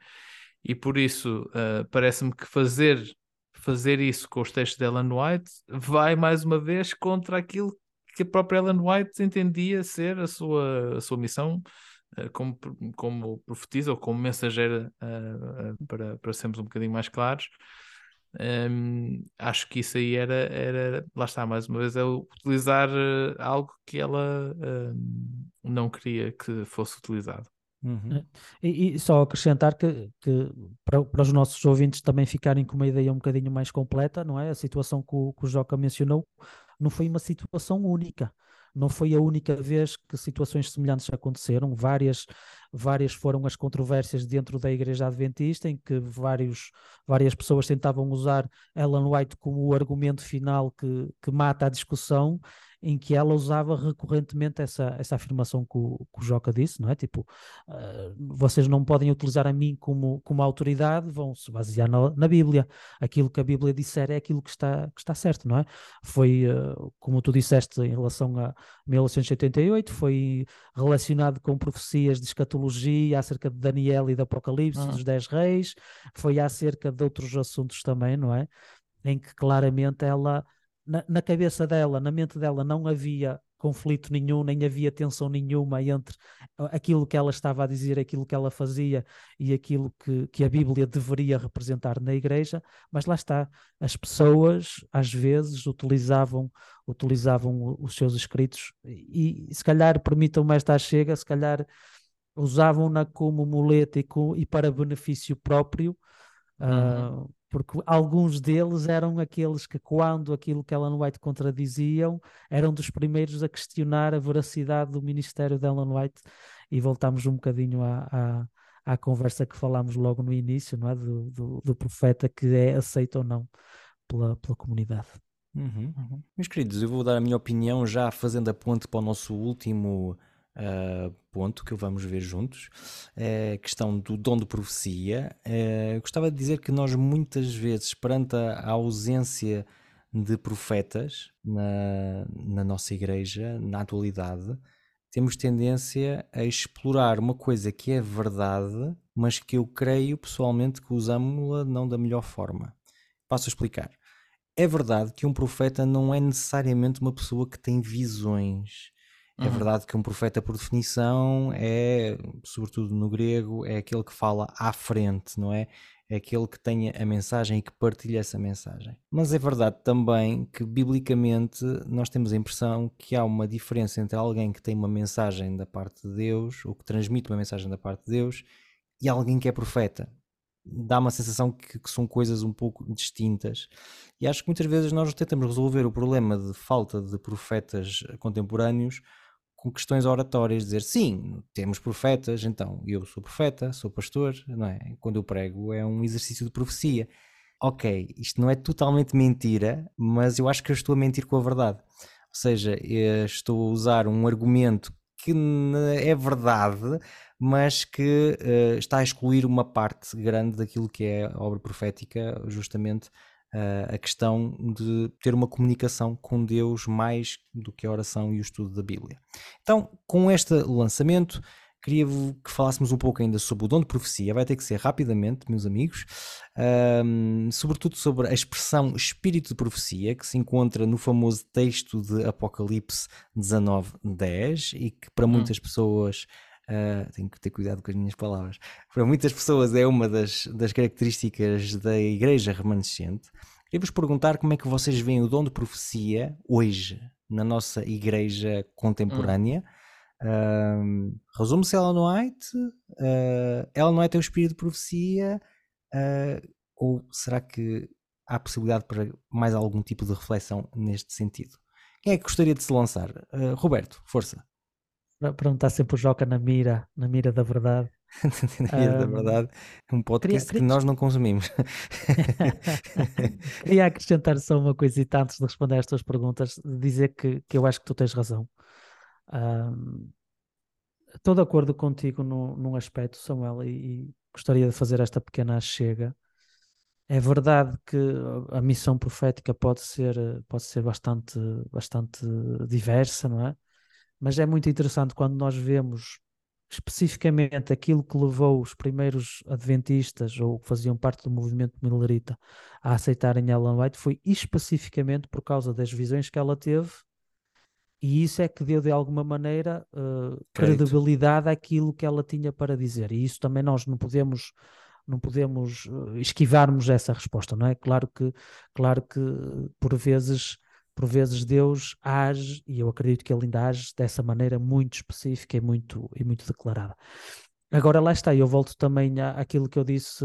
E por isso, eh, parece-me que fazer, fazer isso com os textos de Ellen White vai mais uma vez contra aquilo que a própria Ellen White entendia ser a sua, a sua missão eh, como, como profetisa ou como mensageira eh, para, para sermos um bocadinho mais claros. Hum, acho que isso aí era, era, lá está, mais uma vez, é utilizar algo que ela hum, não queria que fosse utilizado. Uhum. E, e só acrescentar que, que para, para os nossos ouvintes também ficarem com uma ideia um bocadinho mais completa, não é? A situação que o, que o Joca mencionou não foi uma situação única. Não foi a única vez que situações semelhantes aconteceram. Várias, várias foram as controvérsias dentro da Igreja Adventista, em que vários, várias pessoas tentavam usar Ellen White como o argumento final que, que mata a discussão, em que ela usava recorrentemente essa, essa afirmação que o, que o Joca disse, não é? Tipo, Uh, vocês não podem utilizar a mim como, como autoridade, vão se basear na, na Bíblia. Aquilo que a Bíblia disser é aquilo que está, que está certo, não é? Foi, uh, como tu disseste em relação a 1988, foi relacionado com profecias de escatologia acerca de Daniel e do Apocalipse, Uhum. dos Dez Reis, foi acerca de outros assuntos também, não é? Em que claramente ela, na, na cabeça dela, na mente dela, não havia conflito nenhum, nem havia tensão nenhuma entre aquilo que ela estava a dizer, aquilo que ela fazia e aquilo que, que a Bíblia deveria representar na igreja, mas lá está, as pessoas às vezes utilizavam, utilizavam os seus escritos e, se calhar, permitam-me esta chega, se calhar usavam-na como muleta e, com, e para benefício próprio, Uhum. uh, porque alguns deles eram aqueles que, quando aquilo que Ellen White contradiziam, eram dos primeiros a questionar a veracidade do ministério de Ellen White. E voltamos um bocadinho à, à, à conversa que falámos logo no início, não é? Do, do, do profeta que é aceito ou não pela, pela comunidade. Uhum. Meus queridos, eu vou dar a minha opinião já fazendo a ponte para o nosso último uh, ponto que vamos ver juntos, é a questão do dom de profecia. Uh, gostava de dizer que nós muitas vezes, perante a, ausência de profetas na, na nossa igreja, na atualidade, temos tendência a explorar uma coisa que é verdade, mas que eu creio pessoalmente que usamos-la não da melhor forma. Passo a explicar. É verdade que um profeta não é necessariamente uma pessoa que tem visões. É Uhum. verdade que um profeta, por definição, é, sobretudo no grego, é aquele que fala à frente, não é? É aquele que tem a mensagem e que partilha essa mensagem. Mas é verdade também que, biblicamente, nós temos a impressão que há uma diferença entre alguém que tem uma mensagem da parte de Deus, ou que transmite uma mensagem da parte de Deus, e alguém que é profeta. dá uma sensação que, que, são coisas um pouco distintas. E acho que muitas vezes nós tentamos resolver o problema de falta de profetas contemporâneos com questões oratórias, dizer sim, temos profetas, então eu sou profeta, sou pastor, não é? Quando eu prego é um exercício de profecia. Ok, isto não é totalmente mentira, mas eu acho que eu estou a mentir com a verdade. Ou seja, estou a usar um argumento que é verdade, mas que uh, está a excluir uma parte grande daquilo que é a obra profética, justamente uh, a questão de ter uma comunicação com Deus mais do que a oração e o estudo da Bíblia. Então, com este lançamento, queria que falássemos um pouco ainda sobre o dom de profecia. Vai ter que ser rapidamente, meus amigos, um, sobretudo sobre a expressão espírito de profecia, que se encontra no famoso texto de Apocalipse 19:10 e que para hum. muitas pessoas Uh, tenho que ter cuidado com as minhas palavras. Para muitas pessoas é uma das, das características da igreja remanescente. Queria-vos perguntar como é que vocês veem o dom de profecia hoje na nossa igreja contemporânea. Hum. Uh, Resume-se Ellen White? Uh, Ellen White é o espírito de profecia? Uh, ou será que há possibilidade para mais algum tipo de reflexão neste sentido? Quem é que gostaria de se lançar? Uh, Roberto, força para não estar sempre o Joca na mira, na mira da verdade. *laughs* na mira um, da verdade, um podcast queria, queria... que nós não consumimos. *laughs* queria acrescentar só uma coisita antes de responder às tuas perguntas, dizer que, que eu acho que tu tens razão. Um, estou de acordo contigo no, num aspecto, Samuel, e, e gostaria de fazer esta pequena chega. É verdade que a missão profética pode ser, pode ser bastante, bastante diversa, não é? Mas é muito interessante quando nós vemos especificamente aquilo que levou os primeiros adventistas ou que faziam parte do movimento milerita a aceitarem Ellen White foi especificamente por causa das visões que ela teve e isso é que deu de alguma maneira uh, credibilidade àquilo que ela tinha para dizer. E isso também nós não podemos não podemos uh, esquivarmos essa resposta não é? Claro que claro que por vezes por vezes Deus age, e eu acredito que ele ainda age dessa maneira muito específica e muito, e muito declarada. Agora lá está, eu volto também àquilo que eu disse,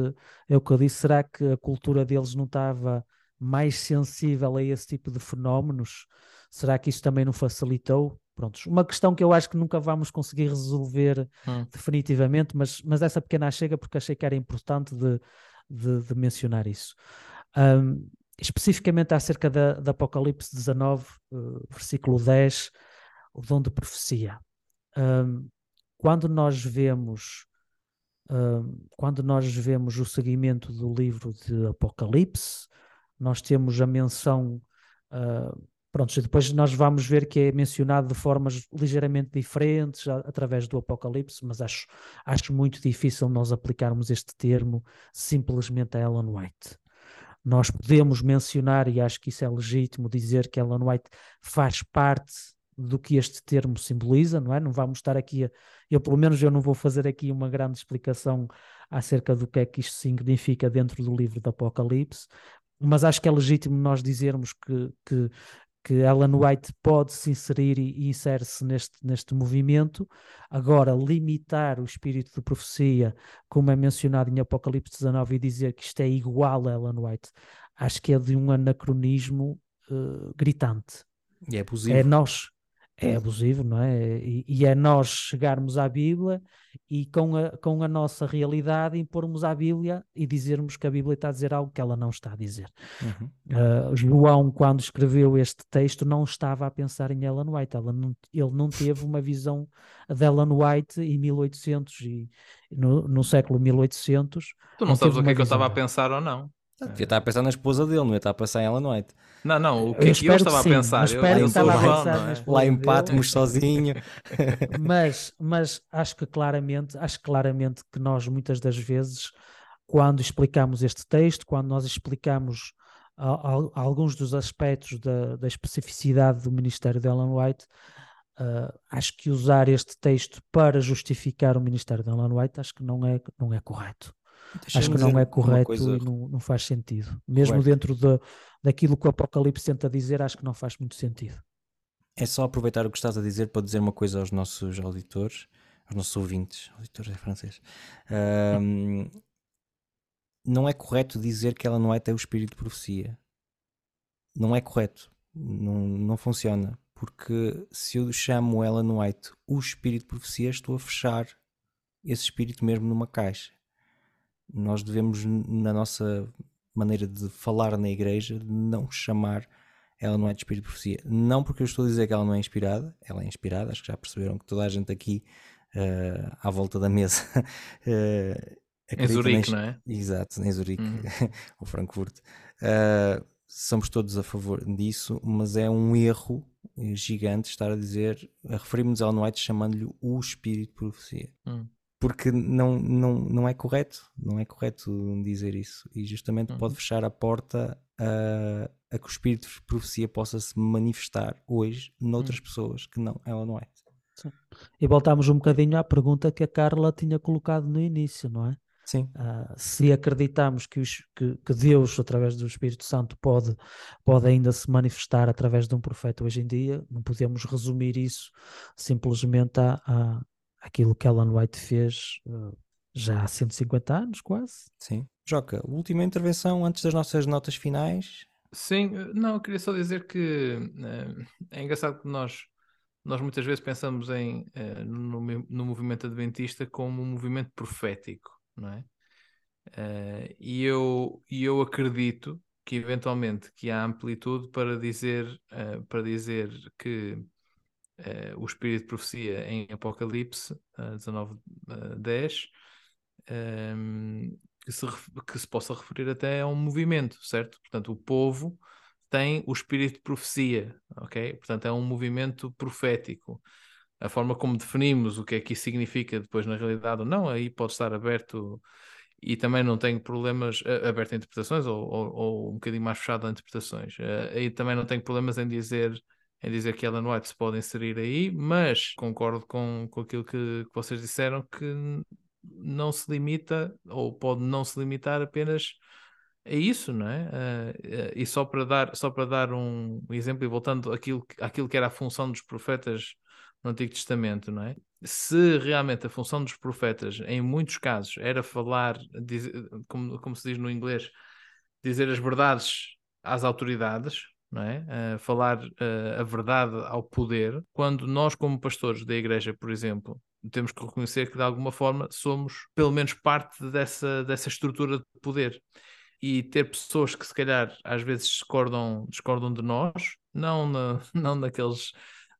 é o que eu disse, será que a cultura deles não estava mais sensível a esse tipo de fenómenos? Será que isso também não facilitou? Prontos, uma questão que eu acho que nunca vamos conseguir resolver hum. definitivamente, mas, mas essa pequena chega porque achei que era importante de, de, de mencionar isso. Um, especificamente acerca da, da Apocalipse 19, uh, eh, versículo 10, o dom de profecia. Um, quando nós vemos um, quando nós vemos o seguimento do livro de Apocalipse, nós temos a menção uh, pronto, depois nós vamos ver que é mencionado de formas ligeiramente diferentes a, através do Apocalipse, mas acho, acho muito difícil nós aplicarmos este termo simplesmente a Ellen White. Nós podemos mencionar, e acho que isso é legítimo, dizer que Ellen White faz parte do que este termo simboliza, não é? Não vamos estar aqui, a, eu pelo menos eu não vou fazer aqui uma grande explicação acerca do que é que isto significa dentro do livro do Apocalipse, mas acho que é legítimo nós dizermos que, que que Ellen White pode se inserir e, insere-se neste, neste movimento. Agora, limitar o espírito de profecia, como é mencionado em Apocalipse 19, e dizer que isto é igual a Ellen White, acho que é de um anacronismo uh, gritante. E é abusivo. É nós, é abusivo, não é? E, e, é nós chegarmos à Bíblia e com a, com a nossa realidade impormos à Bíblia e dizermos que a Bíblia está a dizer algo que ela não está a dizer. Uhum. Uh, João, quando escreveu este texto, não estava a pensar em Ellen White. Ela não, ele não teve uma visão de Ellen White em 1800 e no, no século 1800. Tu não, não sabes o que é que eu estava a pensar ou não. Devia estar a pensar na esposa dele, não ia estar a pensar em Ellen White. Não, não, o que eu é que eu estava sim, a pensar? Eu, eu, eu sou a João, é? Lá em Patmos sozinho. *laughs* mas, mas acho que claramente, acho claramente que nós muitas das vezes, quando explicamos este texto, quando nós explicamos a, a, a alguns dos aspectos da, da, especificidade do ministério de Ellen White, uh, acho que usar este texto para justificar o ministério de Ellen White, acho que não é, não é correto. Acho que não é correto coisa... e não, não, faz sentido. Mesmo correto. dentro de, daquilo que o Apocalipse tenta dizer, acho que não faz muito sentido. É só aproveitar o que estás a dizer para dizer uma coisa aos nossos auditores, aos nossos ouvintes, auditores é francês. Um, não é correto dizer que ela não é ter o espírito de profecia. Não é correto. Não, não funciona. Porque se eu chamo ela no White o espírito de profecia, estou a fechar esse espírito mesmo numa caixa. Nós devemos, na nossa maneira de falar na igreja, não chamar ela não é de espírito de profecia. Não porque eu estou a dizer que ela não é inspirada, ela é inspirada, acho que já perceberam que toda a gente aqui uh, à volta da mesa uh, *laughs* em Zurique, não é? Exato, em Zurique, uhum. *laughs* ou Frankfurt. Uh, somos todos a favor disso, mas é um erro gigante estar a dizer, a referirmos ao White chamando-lhe o espírito de profecia. Uhum porque não, não, não é correto, não é correto dizer isso e justamente uhum. pode fechar a porta a, a, que o espírito de profecia possa se manifestar hoje noutras uhum. pessoas que não, ela não é. Sim. E voltamos um bocadinho à pergunta que a Carla tinha colocado no início, não é? Sim. Uh, se acreditamos que, os, que, que, Deus, através do Espírito Santo, pode, pode ainda se manifestar através de um profeta hoje em dia, não podemos resumir isso simplesmente a, a, aquilo que Ellen White fez uh, já há 150 anos, quase. Sim. Joca, última intervenção antes das nossas notas finais. Sim, não, queria só dizer que uh, é engraçado que nós, nós muitas vezes pensamos em, no, no movimento adventista como um movimento profético, não é? E, eu, e eu acredito que eventualmente que há amplitude para dizer, para dizer que uh, o espírito de profecia em Apocalipse uh, 19, uh, 10 um, que, se, que se possa referir até a um movimento, certo? Portanto, o povo tem o espírito de profecia, ok? Portanto, é um movimento profético. A forma como definimos o que é que isso significa depois na realidade ou não, aí pode estar aberto e também não tenho problemas aberto a interpretações ou, ou, ou, um bocadinho mais fechado a interpretações. Uh, aí também não tenho problemas em dizer em dizer que Ellen White se pode inserir aí, mas concordo com, com aquilo que, que vocês disseram que não se limita ou pode não se limitar apenas a isso, não é? Uh, e só para dar, só para dar um exemplo e voltando àquilo, àquilo que era a função dos profetas no Antigo Testamento, não é? Se realmente a função dos profetas, em muitos casos, era falar, como, como se diz no inglês, dizer as verdades às autoridades, não é? Uh, falar uh, a verdade ao poder, quando nós, como pastores da igreja, por exemplo, temos que reconhecer que de alguma forma somos pelo menos parte dessa, dessa estrutura de poder. E ter pessoas que se calhar às vezes discordam, discordam de nós, não, na, *laughs* não naqueles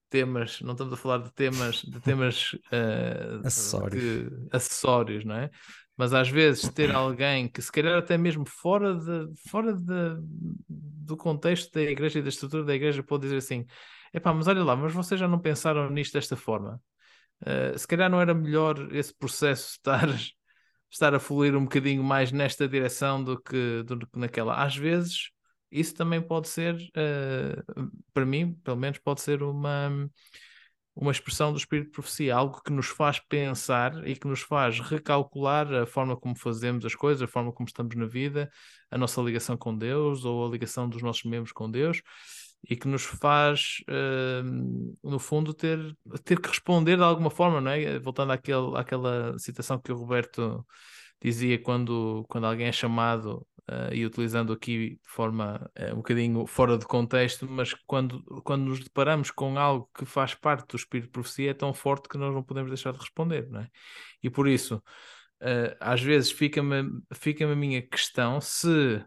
temas, não estamos a falar de temas, de temas uh, acessórios. Acessórios, não é? Mas às vezes ter alguém que se calhar até mesmo fora, de, fora de, do contexto da igreja e da estrutura da igreja pode dizer assim, epá, mas olha lá, mas vocês já não pensaram nisto desta forma? Uh, se calhar não era melhor esse processo estar, *laughs* estar a fluir um bocadinho mais nesta direção do que, do que naquela. Às vezes isso também pode ser, uh, para mim, pelo menos pode ser uma uma expressão do espírito de profecia, algo que nos faz pensar e que nos faz recalcular a forma como fazemos as coisas, a forma como estamos na vida, a nossa ligação com Deus ou a ligação dos nossos membros com Deus e que nos faz, uh, no fundo, ter, ter que responder de alguma forma, não é? Voltando àquele, àquela citação que o Roberto dizia quando, quando alguém é chamado uh, e utilizando aqui de forma uh, um bocadinho fora de contexto, mas quando, quando nos deparamos com algo que faz parte do espírito de profecia é tão forte que nós não podemos deixar de responder, não é? E por isso, uh, às vezes fica-me fica a minha questão se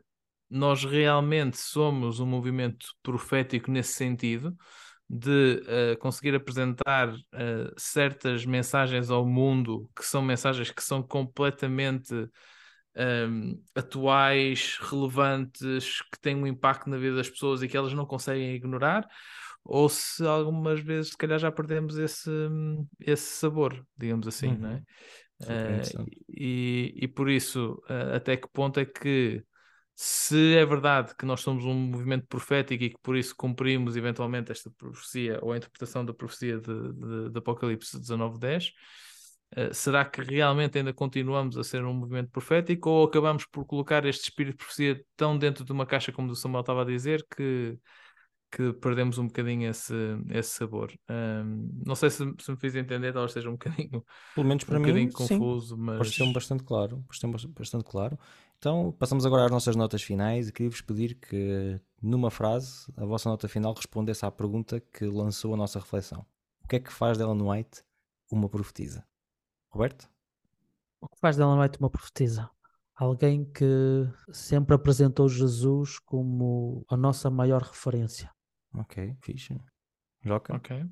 nós realmente somos um movimento profético nesse sentido, de uh, conseguir apresentar uh, certas mensagens ao mundo que são mensagens que são completamente um, atuais, relevantes, que têm um impacto na vida das pessoas e que elas não conseguem ignorar, ou se algumas vezes, se calhar, já perdemos esse, esse sabor, digamos assim, uhum. não é? Uh, e, e por isso, uh, até que ponto é que, se é verdade que nós somos um movimento profético e que por isso cumprimos eventualmente esta profecia ou a interpretação da profecia de, de, de Apocalipse 19.10, Uh, será que realmente ainda continuamos a ser um movimento profético ou acabamos por colocar este espírito de profecia tão dentro de uma caixa como o Samuel estava a dizer que, que perdemos um bocadinho esse, esse sabor? Um, não sei se, se, me fiz entender, talvez seja um bocadinho, Pelo menos para um mim, confuso, sim. mas pareceu-me bastante claro, pareceu bastante claro Então passamos agora às nossas notas finais e queria-vos pedir que, numa frase, a vossa nota final respondesse à pergunta que lançou a nossa reflexão. O que é que faz dela no White uma profetisa? Roberto? O que faz dela noite uma profetisa? Alguém que sempre apresentou Jesus como a nossa maior referência. Ok, fixe. Joca? Ok.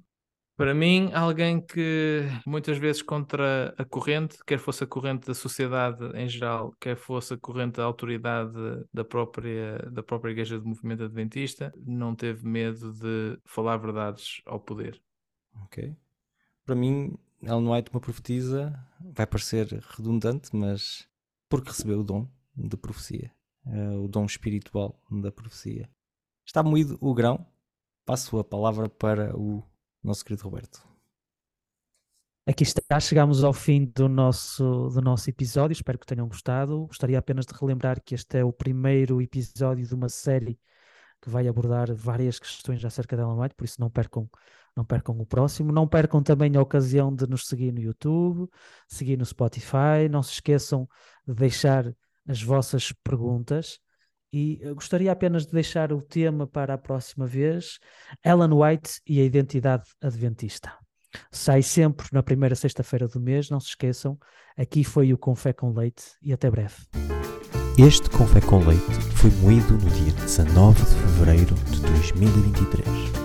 Para mim, alguém que muitas vezes contra a corrente, quer fosse a corrente da sociedade em geral, quer fosse a corrente da autoridade da própria, da própria Igreja do Movimento Adventista, não teve medo de falar verdades ao poder. Ok. Para mim, Ellen White, uma profetisa, vai parecer redundante, mas porque recebeu o dom de profecia, eh, o dom espiritual da profecia. Está moído o grão, passo a palavra para o nosso querido Roberto. Aqui está, chegamos ao fim do nosso, do nosso episódio, espero que tenham gostado. Gostaria apenas de relembrar que este é o primeiro episódio de uma série que vai abordar várias questões acerca da Ellen White, por isso não percam, não percam o próximo. Não percam também a ocasião de nos seguir no YouTube, seguir no Spotify. Não se esqueçam de deixar as vossas perguntas. E eu gostaria apenas de deixar o tema para a próxima vez: Ellen White e a identidade adventista. Sai sempre na primeira sexta-feira do mês, não se esqueçam. Aqui foi o Confé com Leite e até breve. Este Confé com Leite foi moído no dia 19 de fevereiro de 2023.